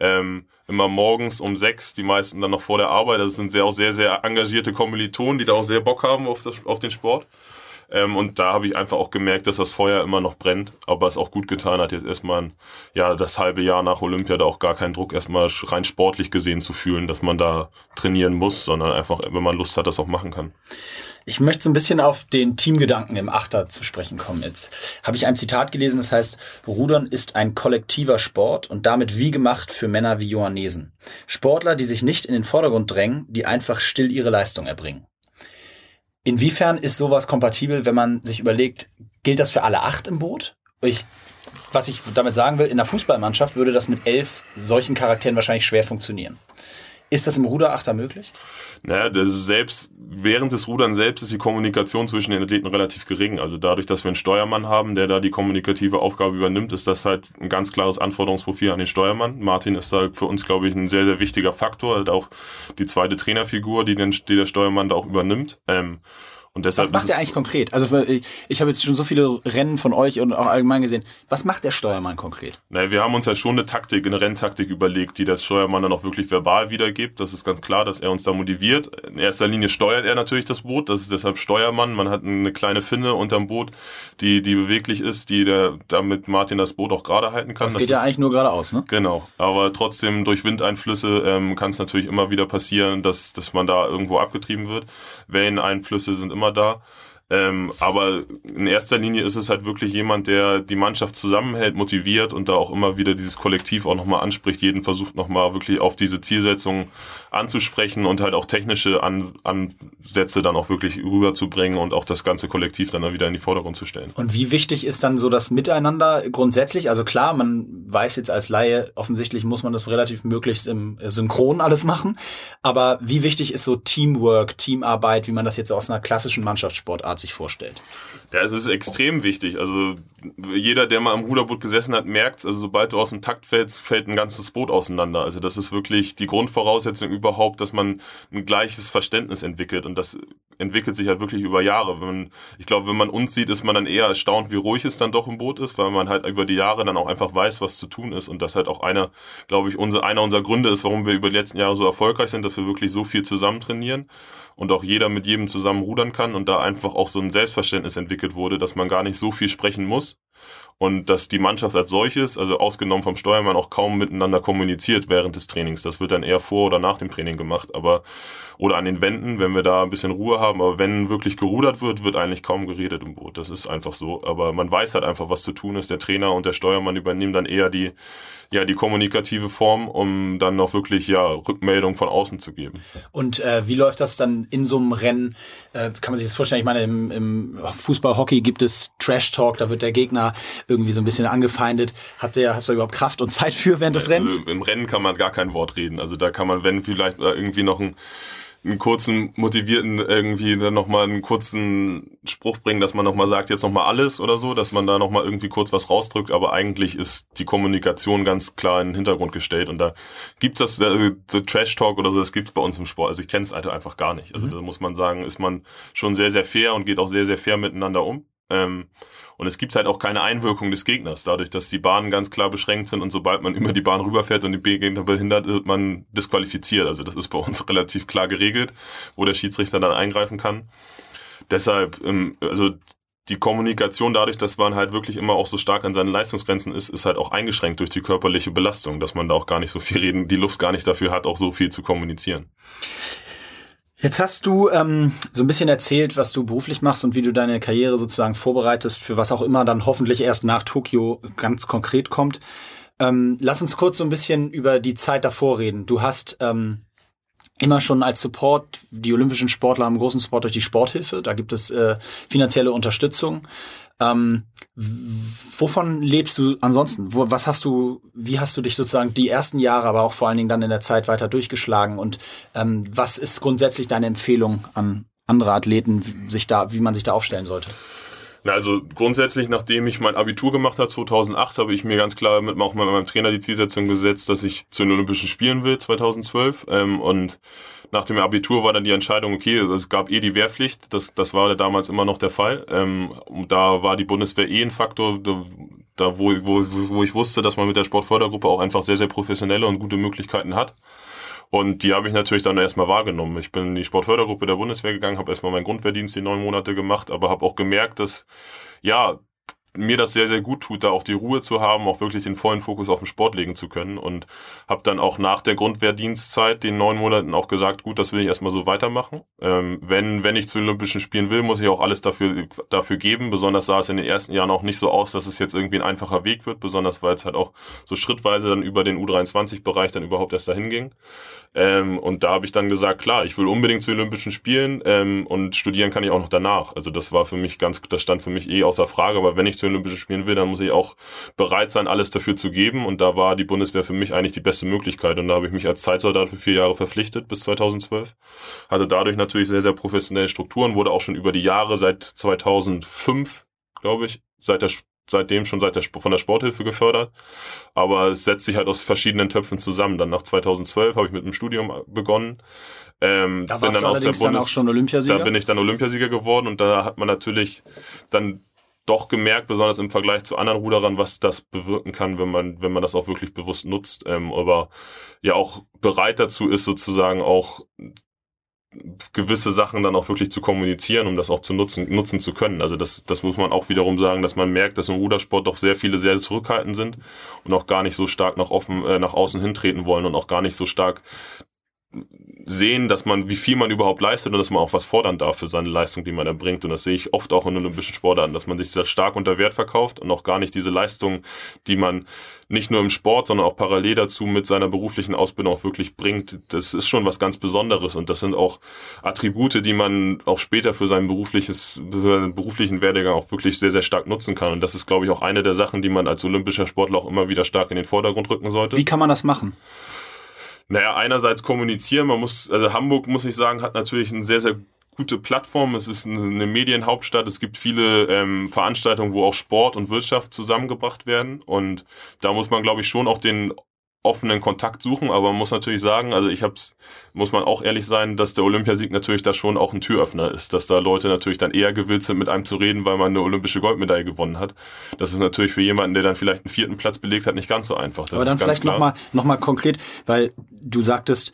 ähm, immer morgens um sechs, die meisten dann noch vor der Arbeit. Das sind sehr, auch sehr, sehr engagierte Kommilitonen, die da auch sehr Bock haben auf, das, auf den Sport. Ähm, und da habe ich einfach auch gemerkt, dass das Feuer immer noch brennt, aber es auch gut getan hat, jetzt erstmal ja, das halbe Jahr nach Olympia da auch gar keinen Druck erstmal rein sportlich gesehen zu fühlen, dass man da trainieren muss, sondern einfach, wenn man Lust hat, das auch machen kann. Ich möchte so ein bisschen auf den Teamgedanken im Achter zu sprechen kommen. Jetzt habe ich ein Zitat gelesen, das heißt, Rudern ist ein kollektiver Sport und damit wie gemacht für Männer wie Johannesen. Sportler, die sich nicht in den Vordergrund drängen, die einfach still ihre Leistung erbringen. Inwiefern ist sowas kompatibel, wenn man sich überlegt, gilt das für alle acht im Boot? Ich was ich damit sagen will, in der Fußballmannschaft würde das mit elf solchen Charakteren wahrscheinlich schwer funktionieren. Ist das im Ruderachter möglich? Naja, selbst während des Rudern selbst ist die Kommunikation zwischen den Athleten relativ gering. Also dadurch, dass wir einen Steuermann haben, der da die kommunikative Aufgabe übernimmt, ist das halt ein ganz klares Anforderungsprofil an den Steuermann. Martin ist da für uns, glaube ich, ein sehr, sehr wichtiger Faktor, halt auch die zweite Trainerfigur, die, den, die der Steuermann da auch übernimmt. Ähm, und deshalb Was macht er eigentlich konkret? Also ich, ich habe jetzt schon so viele Rennen von euch und auch allgemein gesehen. Was macht der Steuermann konkret? Naja, wir haben uns ja schon eine Taktik, eine Renntaktik überlegt, die der Steuermann dann auch wirklich verbal wiedergibt. Das ist ganz klar, dass er uns da motiviert. In erster Linie steuert er natürlich das Boot. Das ist deshalb Steuermann. Man hat eine kleine Finne unterm Boot, die, die beweglich ist, die der, damit Martin das Boot auch gerade halten kann. Das, das geht ja eigentlich nur geradeaus, ne? Genau. Aber trotzdem durch Windeinflüsse ähm, kann es natürlich immer wieder passieren, dass, dass man da irgendwo abgetrieben wird. Welleneinflüsse sind immer da. Ähm, aber in erster Linie ist es halt wirklich jemand, der die Mannschaft zusammenhält, motiviert und da auch immer wieder dieses Kollektiv auch nochmal anspricht. Jeden versucht nochmal wirklich auf diese Zielsetzung anzusprechen und halt auch technische An Ansätze dann auch wirklich rüberzubringen und auch das ganze Kollektiv dann wieder in die Vordergrund zu stellen. Und wie wichtig ist dann so das Miteinander grundsätzlich? Also klar, man weiß jetzt als Laie, offensichtlich muss man das relativ möglichst im Synchron alles machen. Aber wie wichtig ist so Teamwork, Teamarbeit, wie man das jetzt aus einer klassischen Mannschaftssportart sich vorstellt. Ja, es ist extrem wichtig. Also jeder, der mal am Ruderboot gesessen hat, merkt, also sobald du aus dem Takt fällst, fällt ein ganzes Boot auseinander. Also das ist wirklich die Grundvoraussetzung überhaupt, dass man ein gleiches Verständnis entwickelt. Und das entwickelt sich halt wirklich über Jahre. Man, ich glaube, wenn man uns sieht, ist man dann eher erstaunt, wie ruhig es dann doch im Boot ist, weil man halt über die Jahre dann auch einfach weiß, was zu tun ist. Und das halt auch einer, glaube ich, unser, einer unserer Gründe ist, warum wir über die letzten Jahre so erfolgreich sind, dass wir wirklich so viel zusammen trainieren und auch jeder mit jedem zusammen rudern kann und da einfach auch so ein Selbstverständnis entwickelt wurde, dass man gar nicht so viel sprechen muss und dass die Mannschaft als solches, also ausgenommen vom Steuermann, auch kaum miteinander kommuniziert während des Trainings. Das wird dann eher vor oder nach dem Training gemacht, aber oder an den Wänden, wenn wir da ein bisschen Ruhe haben. Aber wenn wirklich gerudert wird, wird eigentlich kaum geredet im Boot. Das ist einfach so. Aber man weiß halt einfach, was zu tun ist. Der Trainer und der Steuermann übernehmen dann eher die, ja, die kommunikative Form, um dann noch wirklich ja Rückmeldung von außen zu geben. Und äh, wie läuft das dann in so einem Rennen? Äh, kann man sich das vorstellen? Ich meine, im, im Fußball, Hockey gibt es Trash Talk. Da wird der Gegner irgendwie so ein bisschen angefeindet. Habt ihr, hast du überhaupt Kraft und Zeit für während des Rennens? Also Im Rennen kann man gar kein Wort reden. Also da kann man, wenn vielleicht irgendwie noch ein einen kurzen, motivierten, irgendwie dann nochmal einen kurzen Spruch bringen, dass man nochmal sagt, jetzt nochmal alles oder so, dass man da nochmal irgendwie kurz was rausdrückt, aber eigentlich ist die Kommunikation ganz klar in den Hintergrund gestellt und da gibt's das, also so Trash-Talk oder so, das gibt's bei uns im Sport, also ich kenne es einfach gar nicht. Also mhm. da muss man sagen, ist man schon sehr, sehr fair und geht auch sehr, sehr fair miteinander um. Ähm, und es gibt halt auch keine Einwirkung des Gegners, dadurch, dass die Bahnen ganz klar beschränkt sind und sobald man über die Bahn rüberfährt und die Gegner behindert, wird man disqualifiziert. Also das ist bei uns relativ klar geregelt, wo der Schiedsrichter dann eingreifen kann. Deshalb, ähm, also die Kommunikation dadurch, dass man halt wirklich immer auch so stark an seinen Leistungsgrenzen ist, ist halt auch eingeschränkt durch die körperliche Belastung, dass man da auch gar nicht so viel reden, die Luft gar nicht dafür hat, auch so viel zu kommunizieren. Jetzt hast du ähm, so ein bisschen erzählt, was du beruflich machst und wie du deine Karriere sozusagen vorbereitest, für was auch immer dann hoffentlich erst nach Tokio ganz konkret kommt. Ähm, lass uns kurz so ein bisschen über die Zeit davor reden. Du hast ähm, immer schon als Support die olympischen Sportler haben großen Support durch die Sporthilfe. Da gibt es äh, finanzielle Unterstützung. Ähm, wovon lebst du ansonsten? Wo, was hast du, wie hast du dich sozusagen die ersten Jahre, aber auch vor allen Dingen dann in der Zeit weiter durchgeschlagen? Und ähm, was ist grundsätzlich deine Empfehlung an andere Athleten, sich da, wie man sich da aufstellen sollte? Na, also grundsätzlich, nachdem ich mein Abitur gemacht habe 2008, habe ich mir ganz klar mit, auch mit meinem Trainer die Zielsetzung gesetzt, dass ich zu den Olympischen Spielen will 2012. Ähm, und nach dem Abitur war dann die Entscheidung, okay, also es gab eh die Wehrpflicht, das, das war damals immer noch der Fall. Ähm, da war die Bundeswehr eh ein Faktor, da, da wo, wo, wo ich wusste, dass man mit der Sportfördergruppe auch einfach sehr, sehr professionelle und gute Möglichkeiten hat. Und die habe ich natürlich dann erstmal wahrgenommen. Ich bin in die Sportfördergruppe der Bundeswehr gegangen, habe erstmal meinen Grundwehrdienst die neun Monate gemacht, aber habe auch gemerkt, dass ja, mir das sehr, sehr gut tut, da auch die Ruhe zu haben, auch wirklich den vollen Fokus auf den Sport legen zu können. Und habe dann auch nach der Grundwehrdienstzeit, den neun Monaten, auch gesagt, gut, das will ich erstmal so weitermachen. Ähm, wenn, wenn ich zu den Olympischen Spielen will, muss ich auch alles dafür, dafür geben. Besonders sah es in den ersten Jahren auch nicht so aus, dass es jetzt irgendwie ein einfacher Weg wird, besonders weil es halt auch so schrittweise dann über den U23-Bereich dann überhaupt erst dahin ging. Ähm, und da habe ich dann gesagt, klar, ich will unbedingt zu Olympischen Spielen ähm, und studieren kann ich auch noch danach. Also das war für mich ganz, das stand für mich eh außer Frage. Aber wenn ich zu Olympischen Spielen will, dann muss ich auch bereit sein, alles dafür zu geben. Und da war die Bundeswehr für mich eigentlich die beste Möglichkeit. Und da habe ich mich als Zeitsoldat für vier Jahre verpflichtet bis 2012. Hatte dadurch natürlich sehr, sehr professionelle Strukturen, wurde auch schon über die Jahre seit 2005, glaube ich, seit der seitdem schon seit der, von der Sporthilfe gefördert. Aber es setzt sich halt aus verschiedenen Töpfen zusammen. Dann nach 2012 habe ich mit einem Studium begonnen. Ähm, da bin dann aus der Bundes dann auch schon Olympiasieger? Da bin ich dann Olympiasieger geworden und da hat man natürlich dann doch gemerkt, besonders im Vergleich zu anderen Ruderern, was das bewirken kann, wenn man, wenn man das auch wirklich bewusst nutzt, ähm, aber ja auch bereit dazu ist, sozusagen auch gewisse Sachen dann auch wirklich zu kommunizieren, um das auch zu nutzen, nutzen zu können. Also das, das muss man auch wiederum sagen, dass man merkt, dass im Rudersport doch sehr viele sehr zurückhaltend sind und auch gar nicht so stark nach offen, äh, nach außen hintreten wollen und auch gar nicht so stark sehen, dass man, wie viel man überhaupt leistet und dass man auch was fordern darf für seine Leistung, die man erbringt. Und das sehe ich oft auch in olympischen Sportarten, dass man sich sehr stark unter Wert verkauft und auch gar nicht diese Leistung, die man nicht nur im Sport, sondern auch parallel dazu mit seiner beruflichen Ausbildung auch wirklich bringt. Das ist schon was ganz Besonderes und das sind auch Attribute, die man auch später für sein berufliches, für seinen beruflichen Werdegang auch wirklich sehr, sehr stark nutzen kann. Und das ist, glaube ich, auch eine der Sachen, die man als olympischer Sportler auch immer wieder stark in den Vordergrund rücken sollte. Wie kann man das machen? Naja, einerseits kommunizieren, man muss, also Hamburg, muss ich sagen, hat natürlich eine sehr, sehr gute Plattform. Es ist eine Medienhauptstadt. Es gibt viele ähm, Veranstaltungen, wo auch Sport und Wirtschaft zusammengebracht werden. Und da muss man, glaube ich, schon auch den offenen Kontakt suchen, aber man muss natürlich sagen, also ich hab's, muss man auch ehrlich sein, dass der Olympiasieg natürlich da schon auch ein Türöffner ist, dass da Leute natürlich dann eher gewillt sind, mit einem zu reden, weil man eine olympische Goldmedaille gewonnen hat. Das ist natürlich für jemanden, der dann vielleicht einen vierten Platz belegt hat, nicht ganz so einfach. Das aber dann vielleicht nochmal noch mal konkret, weil du sagtest,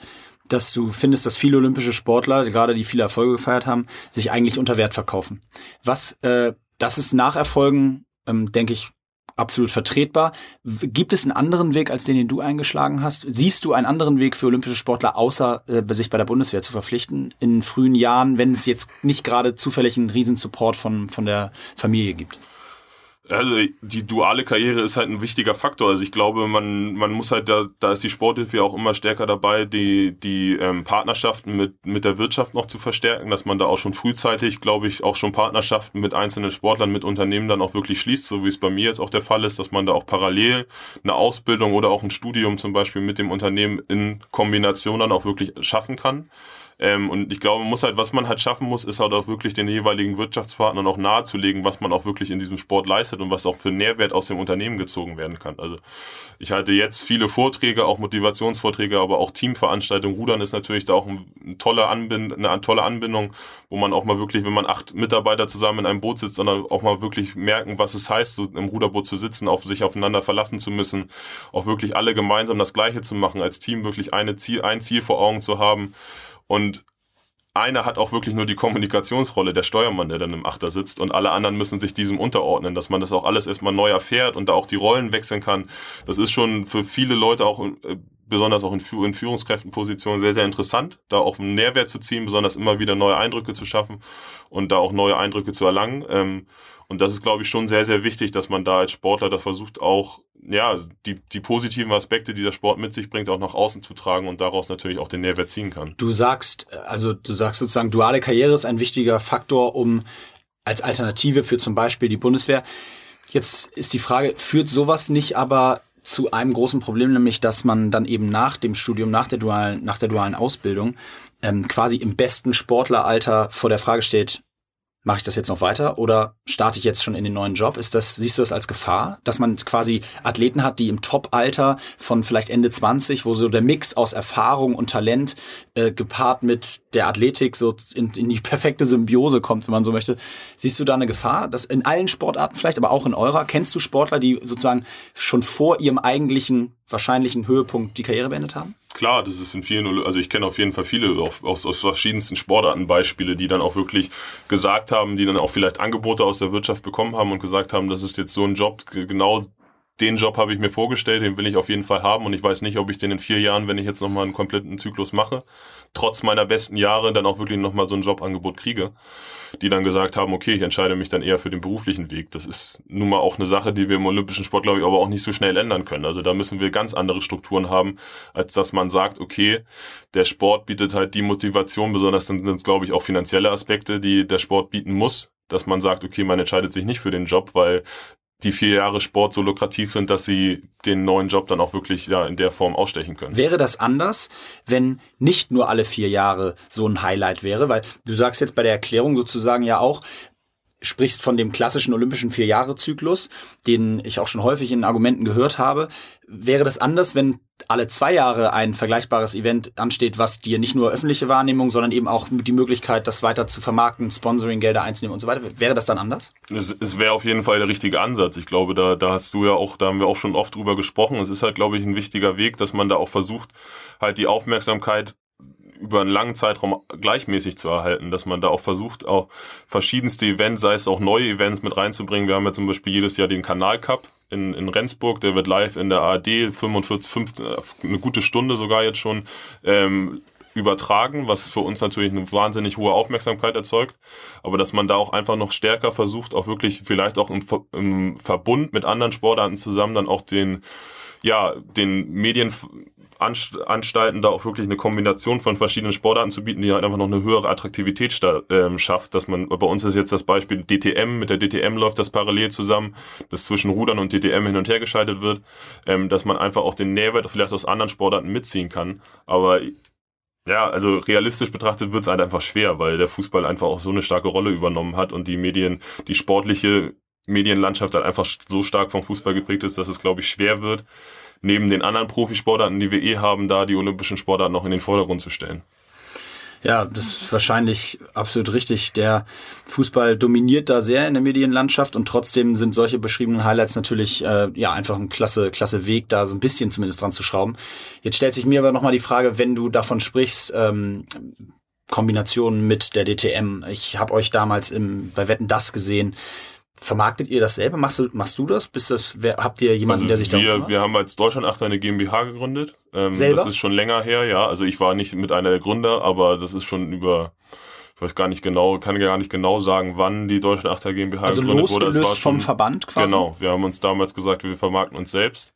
dass du findest, dass viele olympische Sportler, gerade die viele Erfolge gefeiert haben, sich eigentlich unter Wert verkaufen. Was, äh, das ist nach Erfolgen, ähm, denke ich, absolut vertretbar. Gibt es einen anderen Weg, als den, den du eingeschlagen hast? Siehst du einen anderen Weg für olympische Sportler, außer äh, sich bei der Bundeswehr zu verpflichten in frühen Jahren, wenn es jetzt nicht gerade zufällig einen Riesensupport von, von der Familie gibt? Also die duale Karriere ist halt ein wichtiger Faktor. Also ich glaube, man, man muss halt, da, da ist die Sporthilfe auch immer stärker dabei, die, die ähm, Partnerschaften mit, mit der Wirtschaft noch zu verstärken, dass man da auch schon frühzeitig, glaube ich, auch schon Partnerschaften mit einzelnen Sportlern, mit Unternehmen dann auch wirklich schließt, so wie es bei mir jetzt auch der Fall ist, dass man da auch parallel eine Ausbildung oder auch ein Studium zum Beispiel mit dem Unternehmen in Kombination dann auch wirklich schaffen kann. Ähm, und ich glaube, man muss halt, was man halt schaffen muss, ist halt auch wirklich den jeweiligen Wirtschaftspartnern auch nahezulegen, was man auch wirklich in diesem Sport leistet und was auch für Nährwert aus dem Unternehmen gezogen werden kann. Also ich halte jetzt viele Vorträge, auch Motivationsvorträge, aber auch Teamveranstaltungen. Rudern ist natürlich da auch ein, tolle Anbind eine tolle Anbindung, wo man auch mal wirklich, wenn man acht Mitarbeiter zusammen in einem Boot sitzt, sondern auch mal wirklich merken, was es heißt, so im Ruderboot zu sitzen, auf sich aufeinander verlassen zu müssen, auch wirklich alle gemeinsam das Gleiche zu machen, als Team wirklich eine Ziel, ein Ziel vor Augen zu haben und einer hat auch wirklich nur die Kommunikationsrolle, der Steuermann, der dann im Achter sitzt und alle anderen müssen sich diesem unterordnen, dass man das auch alles erstmal neu erfährt und da auch die Rollen wechseln kann. Das ist schon für viele Leute auch, äh, besonders auch in, in Führungskräftenpositionen, sehr, sehr interessant, da auch einen Nährwert zu ziehen, besonders immer wieder neue Eindrücke zu schaffen und da auch neue Eindrücke zu erlangen. Und das ist, glaube ich, schon sehr, sehr wichtig, dass man da als Sportler da versucht, auch ja, die, die positiven Aspekte, die der Sport mit sich bringt, auch nach außen zu tragen und daraus natürlich auch den Nährwert ziehen kann. Du sagst, also du sagst sozusagen, duale Karriere ist ein wichtiger Faktor, um als Alternative für zum Beispiel die Bundeswehr. Jetzt ist die Frage, führt sowas nicht aber zu einem großen Problem, nämlich dass man dann eben nach dem Studium, nach der dualen, nach der dualen Ausbildung ähm, quasi im besten Sportleralter vor der Frage steht, mache ich das jetzt noch weiter oder starte ich jetzt schon in den neuen Job? Ist das, siehst du das als Gefahr, dass man quasi Athleten hat, die im Top-Alter von vielleicht Ende 20, wo so der Mix aus Erfahrung und Talent äh, gepaart mit der Athletik so in, in die perfekte Symbiose kommt, wenn man so möchte. Siehst du da eine Gefahr? dass in allen Sportarten vielleicht, aber auch in eurer, kennst du Sportler, die sozusagen schon vor ihrem eigentlichen wahrscheinlichen Höhepunkt die Karriere beendet haben? Klar, das ist in vielen, also ich kenne auf jeden Fall viele aus, aus verschiedensten Sportarten Beispiele, die dann auch wirklich gesagt haben, die dann auch vielleicht Angebote aus der Wirtschaft bekommen haben und gesagt haben, das ist jetzt so ein Job, genau den Job habe ich mir vorgestellt, den will ich auf jeden Fall haben und ich weiß nicht, ob ich den in vier Jahren, wenn ich jetzt nochmal einen kompletten Zyklus mache, trotz meiner besten Jahre dann auch wirklich nochmal so ein Jobangebot kriege, die dann gesagt haben, okay, ich entscheide mich dann eher für den beruflichen Weg. Das ist nun mal auch eine Sache, die wir im olympischen Sport, glaube ich, aber auch nicht so schnell ändern können. Also da müssen wir ganz andere Strukturen haben, als dass man sagt, okay, der Sport bietet halt die Motivation, besonders sind es, glaube ich, auch finanzielle Aspekte, die der Sport bieten muss, dass man sagt, okay, man entscheidet sich nicht für den Job, weil die vier Jahre Sport so lukrativ sind, dass sie den neuen Job dann auch wirklich ja in der Form ausstechen können. Wäre das anders, wenn nicht nur alle vier Jahre so ein Highlight wäre? Weil du sagst jetzt bei der Erklärung sozusagen ja auch, sprichst von dem klassischen olympischen Vier-Jahre-Zyklus, den ich auch schon häufig in Argumenten gehört habe. Wäre das anders, wenn alle zwei Jahre ein vergleichbares Event ansteht, was dir nicht nur öffentliche Wahrnehmung, sondern eben auch die Möglichkeit, das weiter zu vermarkten, Sponsoring-Gelder einzunehmen und so weiter? Wäre das dann anders? Es, es wäre auf jeden Fall der richtige Ansatz. Ich glaube, da, da hast du ja auch, da haben wir auch schon oft drüber gesprochen. Es ist halt, glaube ich, ein wichtiger Weg, dass man da auch versucht, halt die Aufmerksamkeit über einen langen Zeitraum gleichmäßig zu erhalten, dass man da auch versucht, auch verschiedenste Events, sei es auch neue Events mit reinzubringen. Wir haben ja zum Beispiel jedes Jahr den Kanal Cup in, in Rendsburg, der wird live in der ARD 45, 15, eine gute Stunde sogar jetzt schon ähm, übertragen, was für uns natürlich eine wahnsinnig hohe Aufmerksamkeit erzeugt. Aber dass man da auch einfach noch stärker versucht, auch wirklich vielleicht auch im, im Verbund mit anderen Sportarten zusammen dann auch den ja, den Medienanstalten da auch wirklich eine Kombination von verschiedenen Sportarten zu bieten, die halt einfach noch eine höhere Attraktivität äh, schafft. Dass man, bei uns ist jetzt das Beispiel DTM, mit der DTM läuft das parallel zusammen, dass zwischen Rudern und DTM hin und her geschaltet wird, ähm, dass man einfach auch den Nährwert vielleicht aus anderen Sportarten mitziehen kann. Aber ja, also realistisch betrachtet wird es halt einfach schwer, weil der Fußball einfach auch so eine starke Rolle übernommen hat und die Medien, die sportliche Medienlandschaft halt einfach so stark vom Fußball geprägt ist, dass es, glaube ich, schwer wird, neben den anderen Profisportarten, die wir eh haben, da die olympischen Sportarten noch in den Vordergrund zu stellen. Ja, das ist wahrscheinlich absolut richtig. Der Fußball dominiert da sehr in der Medienlandschaft und trotzdem sind solche beschriebenen Highlights natürlich äh, ja einfach ein klasse, klasse Weg, da so ein bisschen zumindest dran zu schrauben. Jetzt stellt sich mir aber nochmal die Frage, wenn du davon sprichst, ähm, Kombinationen mit der DTM. Ich habe euch damals im, bei Wetten das gesehen vermarktet ihr das selber? Machst du, machst du das? Bist das wer, habt ihr jemanden, also der sich da wir, wir haben als Deutschlandachter eine GmbH gegründet. Ähm, selber? Das ist schon länger her, ja. Also ich war nicht mit einer der Gründer, aber das ist schon über ich weiß gar nicht genau, kann gar nicht genau sagen, wann die Deutschlandachter GmbH also gegründet wurde. Also losgelöst vom Verband quasi? Genau, wir haben uns damals gesagt, wir vermarkten uns selbst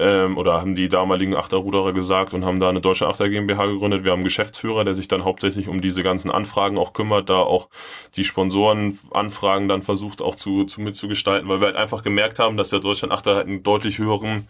ähm, oder haben die damaligen Achterruderer gesagt und haben da eine deutsche Achter GmbH gegründet. Wir haben einen Geschäftsführer, der sich dann hauptsächlich um diese ganzen Anfragen auch kümmert, da auch die Sponsorenanfragen dann versucht auch zu, zu mitzugestalten, weil wir halt einfach gemerkt haben, dass der Deutschland Achter halt einen deutlich höheren,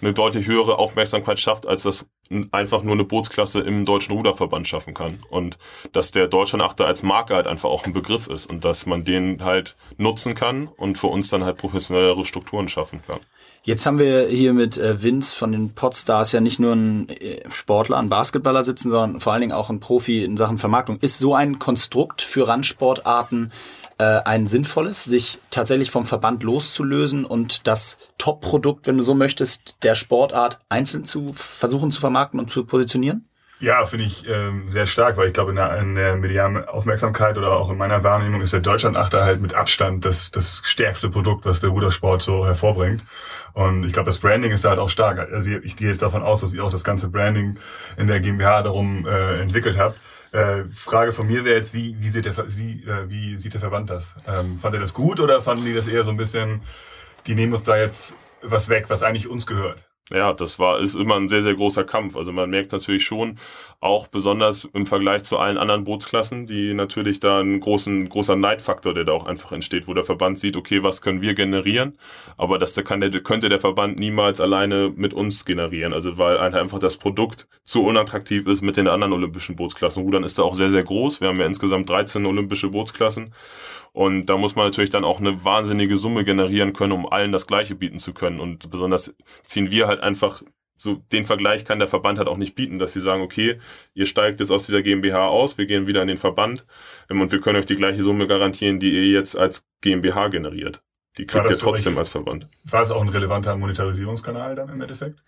eine deutlich höhere Aufmerksamkeit schafft, als das einfach nur eine Bootsklasse im deutschen Ruderverband schaffen kann. Und dass der Deutschland Achter als Marke halt einfach auch ein Begriff ist und dass man den halt nutzen kann und für uns dann halt professionellere Strukturen schaffen kann. Jetzt haben wir hier mit äh, Vince von den Podstars ja nicht nur einen äh, Sportler, einen Basketballer sitzen, sondern vor allen Dingen auch einen Profi in Sachen Vermarktung. Ist so ein Konstrukt für Randsportarten äh, ein sinnvolles, sich tatsächlich vom Verband loszulösen und das Top-Produkt, wenn du so möchtest, der Sportart einzeln zu versuchen zu vermarkten und zu positionieren? Ja, finde ich ähm, sehr stark, weil ich glaube, in der, in der medialen Aufmerksamkeit oder auch in meiner Wahrnehmung ist der Deutschlandachter halt mit Abstand das, das stärkste Produkt, was der Rudersport so hervorbringt. Und ich glaube, das Branding ist halt auch stark. Also ich gehe jetzt davon aus, dass ihr auch das ganze Branding in der GmbH darum äh, entwickelt habt. Äh, Frage von mir wäre jetzt, wie, wie, sieht der, Sie, äh, wie sieht der Verband das? Ähm, fand er das gut oder fanden die das eher so ein bisschen, die nehmen uns da jetzt was weg, was eigentlich uns gehört? Ja, das war, ist immer ein sehr, sehr großer Kampf. Also man merkt natürlich schon, auch besonders im Vergleich zu allen anderen Bootsklassen, die natürlich da ein großen, großer Neidfaktor, der da auch einfach entsteht, wo der Verband sieht, okay, was können wir generieren? Aber das kann der, könnte der Verband niemals alleine mit uns generieren. Also weil einfach das Produkt zu unattraktiv ist mit den anderen olympischen Bootsklassen. Rudern ist da auch sehr, sehr groß. Wir haben ja insgesamt 13 olympische Bootsklassen. Und da muss man natürlich dann auch eine wahnsinnige Summe generieren können, um allen das Gleiche bieten zu können. Und besonders ziehen wir halt einfach so den Vergleich kann der Verband halt auch nicht bieten, dass sie sagen, okay, ihr steigt jetzt aus dieser GmbH aus, wir gehen wieder in den Verband ähm, und wir können euch die gleiche Summe garantieren, die ihr jetzt als GmbH generiert. Die kriegt ihr trotzdem euch, als Verband. War es auch ein relevanter Monetarisierungskanal dann im Endeffekt?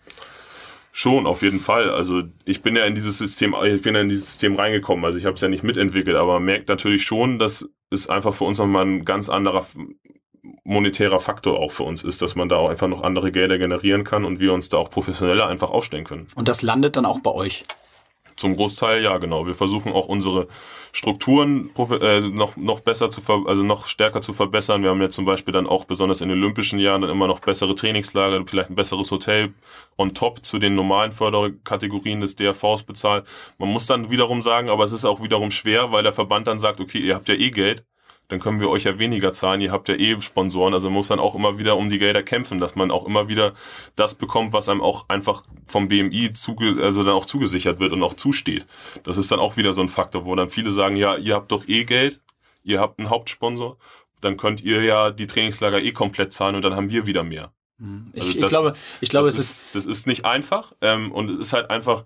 Schon, auf jeden Fall. Also ich bin ja in dieses System, ich bin ja in dieses System reingekommen. Also ich habe es ja nicht mitentwickelt, aber man merkt natürlich schon, dass es einfach für uns nochmal ein ganz anderer monetärer Faktor auch für uns ist, dass man da auch einfach noch andere Gelder generieren kann und wir uns da auch professioneller einfach aufstellen können. Und das landet dann auch bei euch? Zum Großteil ja, genau. Wir versuchen auch unsere Strukturen äh, noch, noch besser zu, also noch stärker zu verbessern. Wir haben jetzt zum Beispiel dann auch besonders in den Olympischen Jahren dann immer noch bessere Trainingslager, vielleicht ein besseres Hotel on top zu den normalen Förderkategorien des DRVs bezahlt. Man muss dann wiederum sagen, aber es ist auch wiederum schwer, weil der Verband dann sagt, okay, ihr habt ja eh Geld, dann können wir euch ja weniger zahlen, ihr habt ja eh Sponsoren, also man muss dann auch immer wieder um die Gelder kämpfen, dass man auch immer wieder das bekommt, was einem auch einfach vom BMI zuge also dann auch zugesichert wird und auch zusteht. Das ist dann auch wieder so ein Faktor, wo dann viele sagen, ja, ihr habt doch eh Geld, ihr habt einen Hauptsponsor, dann könnt ihr ja die Trainingslager eh komplett zahlen und dann haben wir wieder mehr. Hm. Ich, also das, ich glaube, ich glaube, es ist, ist, das ist nicht einfach ähm, und es ist halt einfach,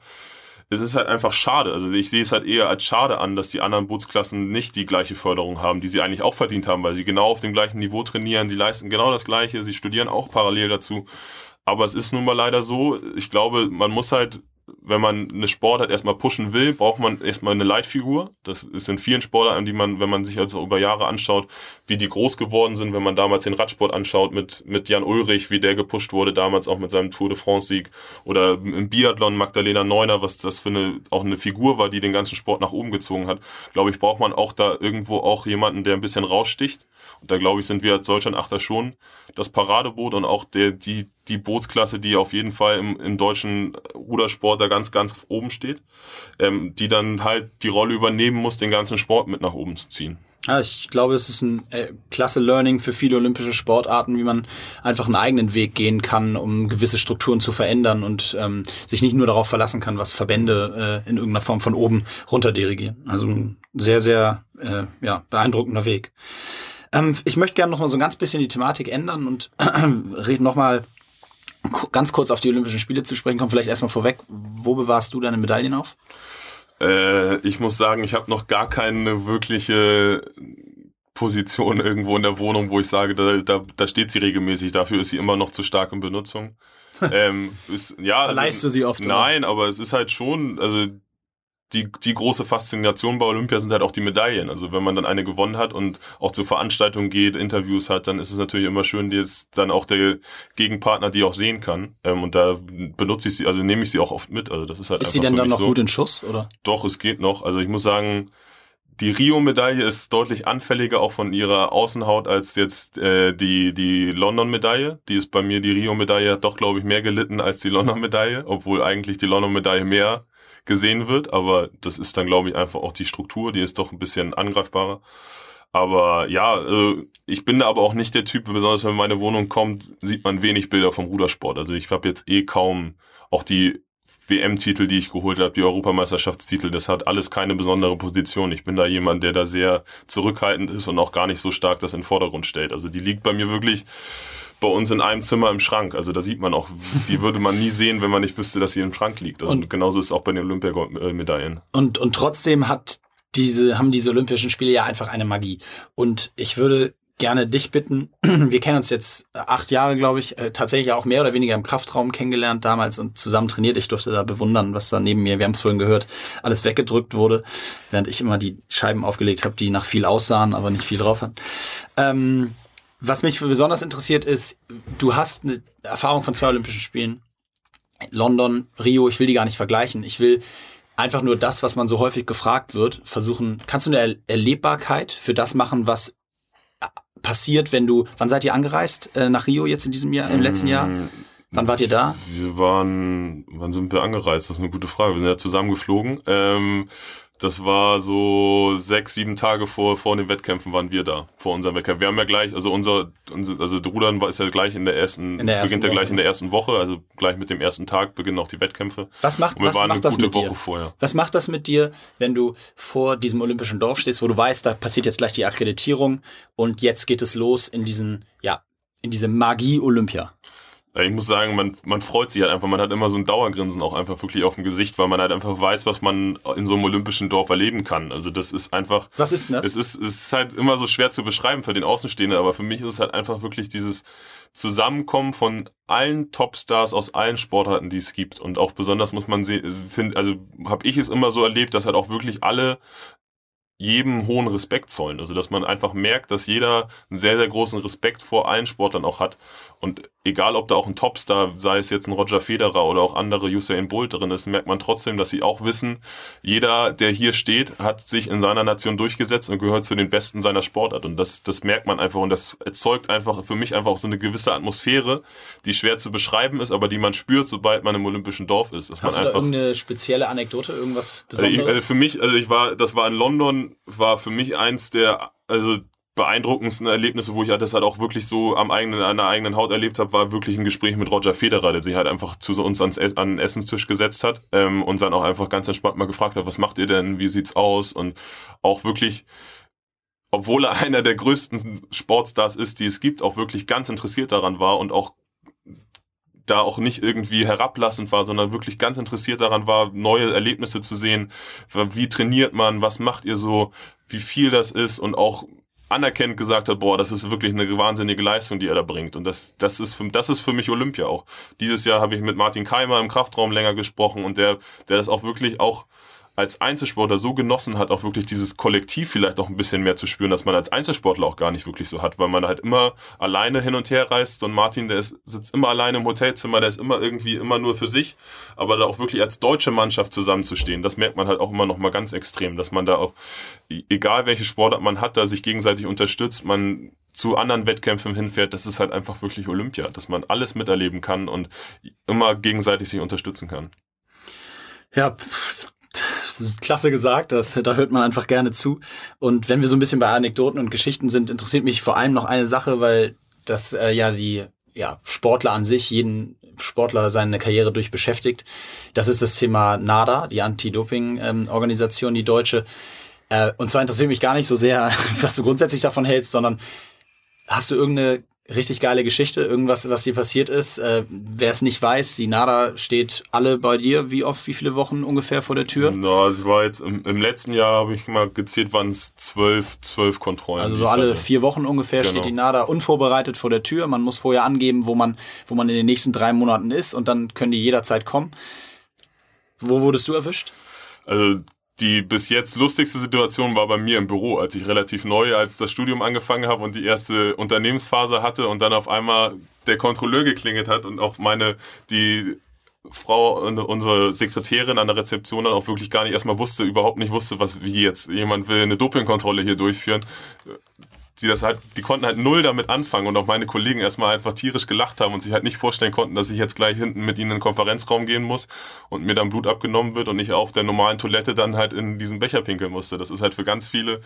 es ist halt einfach schade. Also ich sehe es halt eher als schade an, dass die anderen Bootsklassen nicht die gleiche Förderung haben, die sie eigentlich auch verdient haben, weil sie genau auf dem gleichen Niveau trainieren, sie leisten genau das Gleiche, sie studieren auch parallel dazu. Aber es ist nun mal leider so, ich glaube, man muss halt wenn man eine Sportart erstmal pushen will, braucht man erstmal eine Leitfigur. Das ist in vielen Sportarten, die man, wenn man sich also über Jahre anschaut, wie die groß geworden sind, wenn man damals den Radsport anschaut mit, mit Jan Ulrich, wie der gepusht wurde, damals auch mit seinem Tour de France-Sieg oder im Biathlon Magdalena Neuner, was das für eine, auch eine Figur war, die den ganzen Sport nach oben gezogen hat. Glaube ich, braucht man auch da irgendwo auch jemanden, der ein bisschen raussticht. Und da glaube ich, sind wir als Deutschland-Achter schon das Paradeboot und auch der, die, die Bootsklasse, die auf jeden Fall im, im deutschen Rudersport da ganz, ganz oben steht, ähm, die dann halt die Rolle übernehmen muss, den ganzen Sport mit nach oben zu ziehen. Ja, ich glaube, es ist ein äh, klasse Learning für viele olympische Sportarten, wie man einfach einen eigenen Weg gehen kann, um gewisse Strukturen zu verändern und ähm, sich nicht nur darauf verlassen kann, was Verbände äh, in irgendeiner Form von oben runter dirigieren. Also ein sehr, sehr äh, ja, beeindruckender Weg. Ähm, ich möchte gerne noch mal so ein ganz bisschen die Thematik ändern und reden noch mal ganz kurz auf die Olympischen Spiele zu sprechen kommen. Vielleicht erstmal vorweg, wo bewahrst du deine Medaillen auf? Äh, ich muss sagen, ich habe noch gar keine wirkliche Position irgendwo in der Wohnung, wo ich sage, da, da, da steht sie regelmäßig. Dafür ist sie immer noch zu stark in Benutzung. ähm, ist, ja, Verleihst also, du sie oft? Nein, oder? aber es ist halt schon, also die, die große Faszination bei Olympia sind halt auch die Medaillen. Also wenn man dann eine gewonnen hat und auch zur Veranstaltung geht, Interviews hat, dann ist es natürlich immer schön, jetzt dann auch der Gegenpartner die auch sehen kann. Ähm, und da benutze ich sie, also nehme ich sie auch oft mit. Also das ist halt Ist sie denn dann noch so. gut in Schuss, oder? Doch, es geht noch. Also ich muss sagen, die Rio-Medaille ist deutlich anfälliger auch von ihrer Außenhaut als jetzt äh, die, die London-Medaille. Die ist bei mir, die Rio-Medaille hat doch, glaube ich, mehr gelitten als die London-Medaille, obwohl eigentlich die London-Medaille mehr gesehen wird, aber das ist dann, glaube ich, einfach auch die Struktur, die ist doch ein bisschen angreifbarer. Aber ja, äh, ich bin da aber auch nicht der Typ, besonders wenn meine Wohnung kommt, sieht man wenig Bilder vom Rudersport. Also ich habe jetzt eh kaum auch die WM-Titel, die ich geholt habe, die Europameisterschaftstitel, das hat alles keine besondere Position. Ich bin da jemand, der da sehr zurückhaltend ist und auch gar nicht so stark das in den Vordergrund stellt. Also die liegt bei mir wirklich bei uns in einem Zimmer im Schrank. Also da sieht man auch, die würde man nie sehen, wenn man nicht wüsste, dass sie im Schrank liegt. Also und genauso ist es auch bei den Olympiamedaillen. Und, und trotzdem hat diese, haben diese Olympischen Spiele ja einfach eine Magie. Und ich würde gerne dich bitten. Wir kennen uns jetzt acht Jahre, glaube ich, äh, tatsächlich auch mehr oder weniger im Kraftraum kennengelernt damals und zusammen trainiert. Ich durfte da bewundern, was da neben mir, wir haben es vorhin gehört, alles weggedrückt wurde, während ich immer die Scheiben aufgelegt habe, die nach viel aussahen, aber nicht viel drauf hatten. Ähm, was mich besonders interessiert ist, du hast eine Erfahrung von zwei Olympischen Spielen. London, Rio, ich will die gar nicht vergleichen. Ich will einfach nur das, was man so häufig gefragt wird, versuchen. Kannst du eine Erlebbarkeit für das machen, was äh, passiert, wenn du, wann seid ihr angereist äh, nach Rio jetzt in diesem Jahr, im letzten Jahr? Mm, wann wart ihr da? Wir waren, wann sind wir angereist? Das ist eine gute Frage. Wir sind ja zusammengeflogen. Ähm, das war so sechs, sieben Tage vor, vor den Wettkämpfen waren wir da, vor unserem Wettkampf. Wir haben ja gleich, also unser, unser also der Rudern ist ja gleich in der ersten, in der ersten beginnt ja gleich in der ersten Woche, also gleich mit dem ersten Tag beginnen auch die Wettkämpfe. Was macht, was macht das mit dir? Vorher. Was macht das mit dir, wenn du vor diesem olympischen Dorf stehst, wo du weißt, da passiert jetzt gleich die Akkreditierung und jetzt geht es los in diesen, ja, in diese Magie Olympia? Ich muss sagen, man, man freut sich halt einfach. Man hat immer so ein Dauergrinsen auch einfach wirklich auf dem Gesicht, weil man halt einfach weiß, was man in so einem olympischen Dorf erleben kann. Also das ist einfach. Was ist denn das? Es ist, es ist halt immer so schwer zu beschreiben für den Außenstehenden, aber für mich ist es halt einfach wirklich dieses Zusammenkommen von allen Topstars aus allen Sportarten, die es gibt. Und auch besonders muss man sehen, also habe ich es immer so erlebt, dass halt auch wirklich alle jedem hohen Respekt zollen. Also dass man einfach merkt, dass jeder einen sehr, sehr großen Respekt vor allen Sportlern auch hat. Und egal, ob da auch ein Topstar, sei es jetzt ein Roger Federer oder auch andere Usain Bolt drin ist, merkt man trotzdem, dass sie auch wissen, jeder, der hier steht, hat sich in seiner Nation durchgesetzt und gehört zu den Besten seiner Sportart. Und das, das merkt man einfach und das erzeugt einfach für mich einfach auch so eine gewisse Atmosphäre, die schwer zu beschreiben ist, aber die man spürt, sobald man im olympischen Dorf ist. Dass Hast man du da irgendeine spezielle Anekdote, irgendwas Besonderes? Also, ich, also für mich, also ich war, das war in London, war für mich eins der, also beeindruckendsten Erlebnisse, wo ich das halt auch wirklich so am eigenen, an der eigenen Haut erlebt habe, war wirklich ein Gespräch mit Roger Federer, der sich halt einfach zu uns ans, an den Essenstisch gesetzt hat ähm, und dann auch einfach ganz entspannt mal gefragt hat, was macht ihr denn, wie sieht's aus und auch wirklich obwohl er einer der größten Sportstars ist, die es gibt, auch wirklich ganz interessiert daran war und auch da auch nicht irgendwie herablassend war, sondern wirklich ganz interessiert daran war, neue Erlebnisse zu sehen. Wie trainiert man? Was macht ihr so? Wie viel das ist? Und auch anerkennt gesagt hat, boah, das ist wirklich eine wahnsinnige Leistung, die er da bringt. Und das, das ist für, das ist für mich Olympia auch. Dieses Jahr habe ich mit Martin Keimer im Kraftraum länger gesprochen und der, der das auch wirklich auch als Einzelsportler so genossen hat, auch wirklich dieses Kollektiv vielleicht auch ein bisschen mehr zu spüren, dass man als Einzelsportler auch gar nicht wirklich so hat, weil man halt immer alleine hin und her reist. Und Martin, der ist, sitzt immer alleine im Hotelzimmer, der ist immer irgendwie immer nur für sich, aber da auch wirklich als deutsche Mannschaft zusammenzustehen, das merkt man halt auch immer noch mal ganz extrem, dass man da auch, e-, egal welche Sportart man hat, da sich gegenseitig unterstützt, man zu anderen Wettkämpfen hinfährt, das ist halt einfach wirklich Olympia, dass man alles miterleben kann und immer gegenseitig sich unterstützen kann. Ja, klasse gesagt, das, da hört man einfach gerne zu. Und wenn wir so ein bisschen bei Anekdoten und Geschichten sind, interessiert mich vor allem noch eine Sache, weil das äh, ja die ja, Sportler an sich, jeden Sportler seine Karriere durch beschäftigt. Das ist das Thema NADA, die Anti-Doping-Organisation, ähm, die deutsche. Äh, und zwar interessiert mich gar nicht so sehr, was du grundsätzlich davon hältst, sondern hast du irgendeine richtig geile Geschichte, irgendwas, was dir passiert ist. Äh, Wer es nicht weiß, die NADA steht alle bei dir. Wie oft, wie viele Wochen ungefähr vor der Tür? Na, es war jetzt im, im letzten Jahr, habe ich mal gezählt, waren es zwölf, zwölf Kontrollen. Also so alle hatte. vier Wochen ungefähr genau. steht die NADA unvorbereitet vor der Tür. Man muss vorher angeben, wo man, wo man in den nächsten drei Monaten ist und dann können die jederzeit kommen. Wo wurdest du erwischt? Also die bis jetzt lustigste Situation war bei mir im Büro, als ich relativ neu als das Studium angefangen habe und die erste Unternehmensphase hatte und dann auf einmal der Kontrolleur geklingelt hat und auch meine, die Frau, unsere Sekretärin an der Rezeption dann auch wirklich gar nicht erstmal wusste, überhaupt nicht wusste, was wie jetzt jemand will eine Dopingkontrolle hier durchführen die das halt, die konnten halt null damit anfangen und auch meine Kollegen erstmal einfach tierisch gelacht haben und sich halt nicht vorstellen konnten, dass ich jetzt gleich hinten mit ihnen in den Konferenzraum gehen muss und mir dann Blut abgenommen wird und ich auf der normalen Toilette dann halt in diesen Becher pinkeln musste. Das ist halt für ganz viele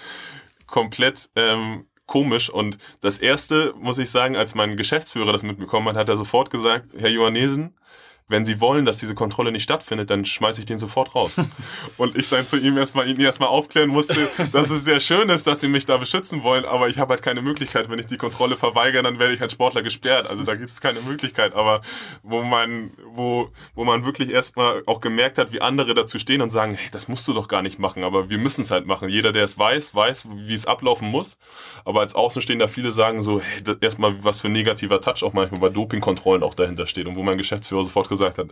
komplett ähm, komisch. Und das erste, muss ich sagen, als mein Geschäftsführer das mitbekommen hat, hat er sofort gesagt, Herr Johannesen, wenn sie wollen, dass diese Kontrolle nicht stattfindet, dann schmeiße ich den sofort raus. und ich dann zu ihm erstmal, ihn erstmal aufklären musste, dass es sehr schön ist, dass sie mich da beschützen wollen, aber ich habe halt keine Möglichkeit. Wenn ich die Kontrolle verweigere, dann werde ich als Sportler gesperrt. Also da gibt es keine Möglichkeit. Aber wo man, wo, wo man wirklich erstmal auch gemerkt hat, wie andere dazu stehen und sagen, hey, das musst du doch gar nicht machen, aber wir müssen es halt machen. Jeder, der es weiß, weiß, wie es ablaufen muss. Aber als Außenstehender viele sagen so, hey, erstmal was für ein negativer Touch auch manchmal bei Dopingkontrollen auch dahinter steht und wo mein Geschäftsführer sofort gesagt gesagt hat.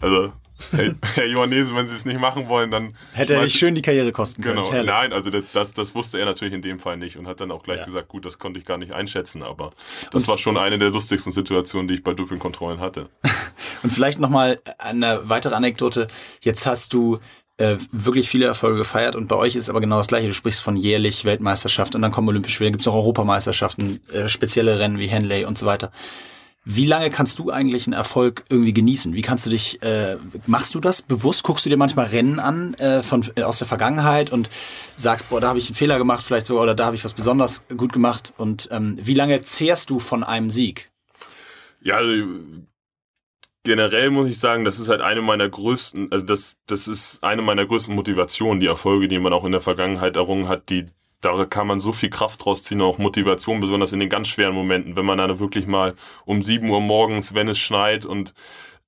Also, Herr, Herr Johannese, wenn Sie es nicht machen wollen, dann. Hätte er nicht schön die Karriere kosten können. Genau. Herrlich. Nein, also das, das wusste er natürlich in dem Fall nicht und hat dann auch gleich ja. gesagt, gut, das konnte ich gar nicht einschätzen, aber das und war schon eine der lustigsten Situationen, die ich bei Dopingkontrollen hatte. und vielleicht nochmal eine weitere Anekdote. Jetzt hast du äh, wirklich viele Erfolge gefeiert und bei euch ist aber genau das gleiche. Du sprichst von jährlich Weltmeisterschaft und dann kommen Olympische Spiele, gibt es auch Europameisterschaften, äh, spezielle Rennen wie Henley und so weiter. Wie lange kannst du eigentlich einen Erfolg irgendwie genießen? Wie kannst du dich, äh, machst du das bewusst? Guckst du dir manchmal Rennen an äh, von, äh, aus der Vergangenheit und sagst, boah, da habe ich einen Fehler gemacht, vielleicht sogar, oder da habe ich was besonders gut gemacht? Und ähm, wie lange zehrst du von einem Sieg? Ja, also, generell muss ich sagen, das ist halt eine meiner größten, also das, das ist eine meiner größten Motivationen, die Erfolge, die man auch in der Vergangenheit errungen hat, die da kann man so viel Kraft draus ziehen, auch Motivation, besonders in den ganz schweren Momenten, wenn man dann wirklich mal um 7 Uhr morgens, wenn es schneit und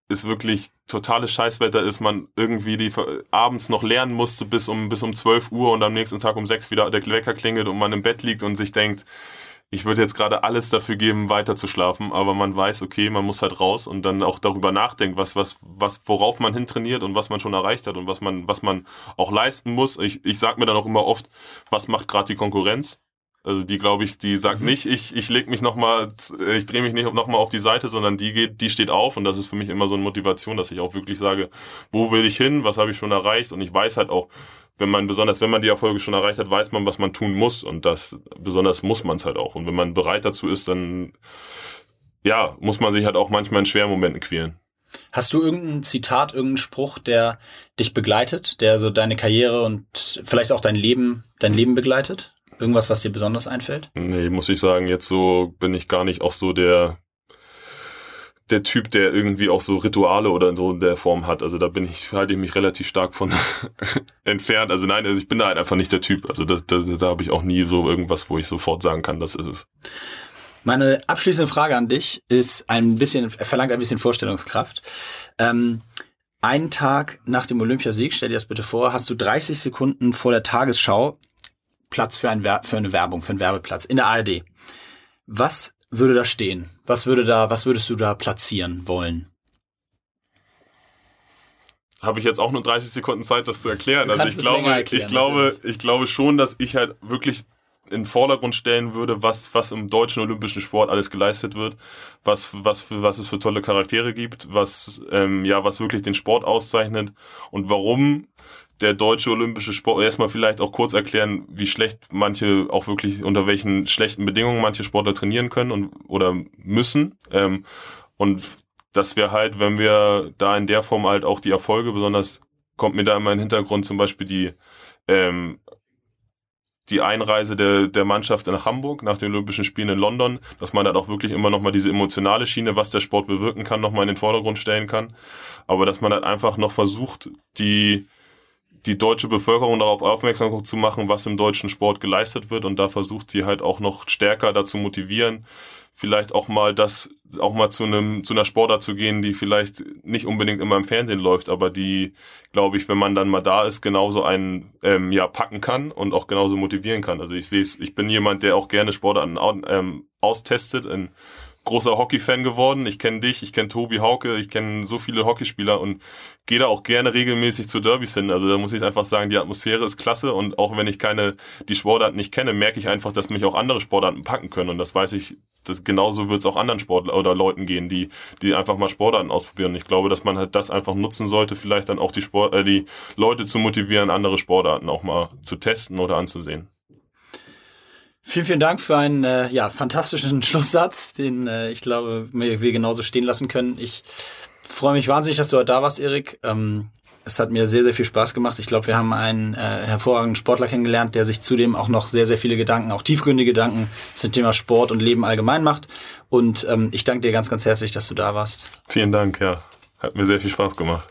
es wirklich totales Scheißwetter ist, man irgendwie die abends noch lernen musste bis um bis um 12 Uhr und am nächsten Tag um 6 wieder der Wecker klingelt und man im Bett liegt und sich denkt, ich würde jetzt gerade alles dafür geben, weiter zu schlafen, aber man weiß, okay, man muss halt raus und dann auch darüber nachdenkt, was, was, was, worauf man hintrainiert und was man schon erreicht hat und was man, was man auch leisten muss. Ich, ich sag mir dann auch immer oft, was macht gerade die Konkurrenz? Also die glaube ich, die sagt mhm. nicht, ich, ich leg mich nochmal, ich drehe mich nicht nochmal auf die Seite, sondern die geht, die steht auf und das ist für mich immer so eine Motivation, dass ich auch wirklich sage, wo will ich hin, was habe ich schon erreicht und ich weiß halt auch, wenn man besonders, wenn man die Erfolge schon erreicht hat, weiß man, was man tun muss und das besonders muss man es halt auch und wenn man bereit dazu ist, dann ja, muss man sich halt auch manchmal in schweren Momenten quälen. Hast du irgendein Zitat, irgendeinen Spruch, der dich begleitet, der so deine Karriere und vielleicht auch dein Leben, dein Leben begleitet? Irgendwas, was dir besonders einfällt? Nee, muss ich sagen, jetzt so bin ich gar nicht auch so der der Typ, der irgendwie auch so Rituale oder so in der Form hat. Also da bin ich, halte ich mich relativ stark von entfernt. Also nein, also ich bin da halt einfach nicht der Typ. Also da, da, da habe ich auch nie so irgendwas, wo ich sofort sagen kann, das ist es. Meine abschließende Frage an dich ist ein bisschen, verlangt ein bisschen Vorstellungskraft. Ähm, einen Tag nach dem Olympiasieg, stell dir das bitte vor, hast du 30 Sekunden vor der Tagesschau Platz für, ein, für eine Werbung, für einen Werbeplatz in der ARD. Was würde da stehen? Was würde da, was würdest du da platzieren wollen? Habe ich jetzt auch nur 30 Sekunden Zeit, das zu erklären. Also ich glaube, erklären, ich glaube, natürlich. ich glaube schon, dass ich halt wirklich in den Vordergrund stellen würde, was, was im deutschen olympischen Sport alles geleistet wird, was, was, für, was es für tolle Charaktere gibt, was, ähm, ja, was wirklich den Sport auszeichnet und warum der deutsche olympische Sport, erstmal vielleicht auch kurz erklären, wie schlecht manche, auch wirklich unter welchen schlechten Bedingungen manche Sportler trainieren können und oder müssen. Ähm, und dass wir halt, wenn wir da in der Form halt auch die Erfolge, besonders kommt mir da immer in den Hintergrund zum Beispiel die ähm, die Einreise der, der Mannschaft nach Hamburg nach den Olympischen Spielen in London, dass man halt auch wirklich immer nochmal diese emotionale Schiene, was der Sport bewirken kann, nochmal in den Vordergrund stellen kann. Aber dass man halt einfach noch versucht, die, die deutsche Bevölkerung darauf aufmerksam zu machen, was im deutschen Sport geleistet wird und da versucht sie halt auch noch stärker dazu motivieren, vielleicht auch mal das, auch mal zu einem, zu einer Sportart zu gehen, die vielleicht nicht unbedingt immer im Fernsehen läuft, aber die, glaube ich, wenn man dann mal da ist, genauso einen, ähm, ja, packen kann und auch genauso motivieren kann. Also ich sehe es, ich bin jemand, der auch gerne Sportarten ähm, austestet in großer Hockey-Fan geworden. Ich kenne dich, ich kenne Tobi Hauke, ich kenne so viele Hockeyspieler und gehe da auch gerne regelmäßig zu Derbys hin. Also da muss ich einfach sagen, die Atmosphäre ist klasse und auch wenn ich keine, die Sportarten nicht kenne, merke ich einfach, dass mich auch andere Sportarten packen können und das weiß ich, das, genauso wird es auch anderen Sportlern oder Leuten gehen, die, die einfach mal Sportarten ausprobieren. Ich glaube, dass man halt das einfach nutzen sollte, vielleicht dann auch die Sport, äh, die Leute zu motivieren, andere Sportarten auch mal zu testen oder anzusehen. Vielen, vielen Dank für einen äh, ja, fantastischen Schlusssatz, den äh, ich glaube, wir genauso stehen lassen können. Ich freue mich wahnsinnig, dass du heute da warst, Erik. Ähm, es hat mir sehr, sehr viel Spaß gemacht. Ich glaube, wir haben einen äh, hervorragenden Sportler kennengelernt, der sich zudem auch noch sehr, sehr viele Gedanken, auch tiefgründige Gedanken zum Thema Sport und Leben allgemein macht. Und ähm, ich danke dir ganz, ganz herzlich, dass du da warst. Vielen Dank, ja. Hat mir sehr viel Spaß gemacht.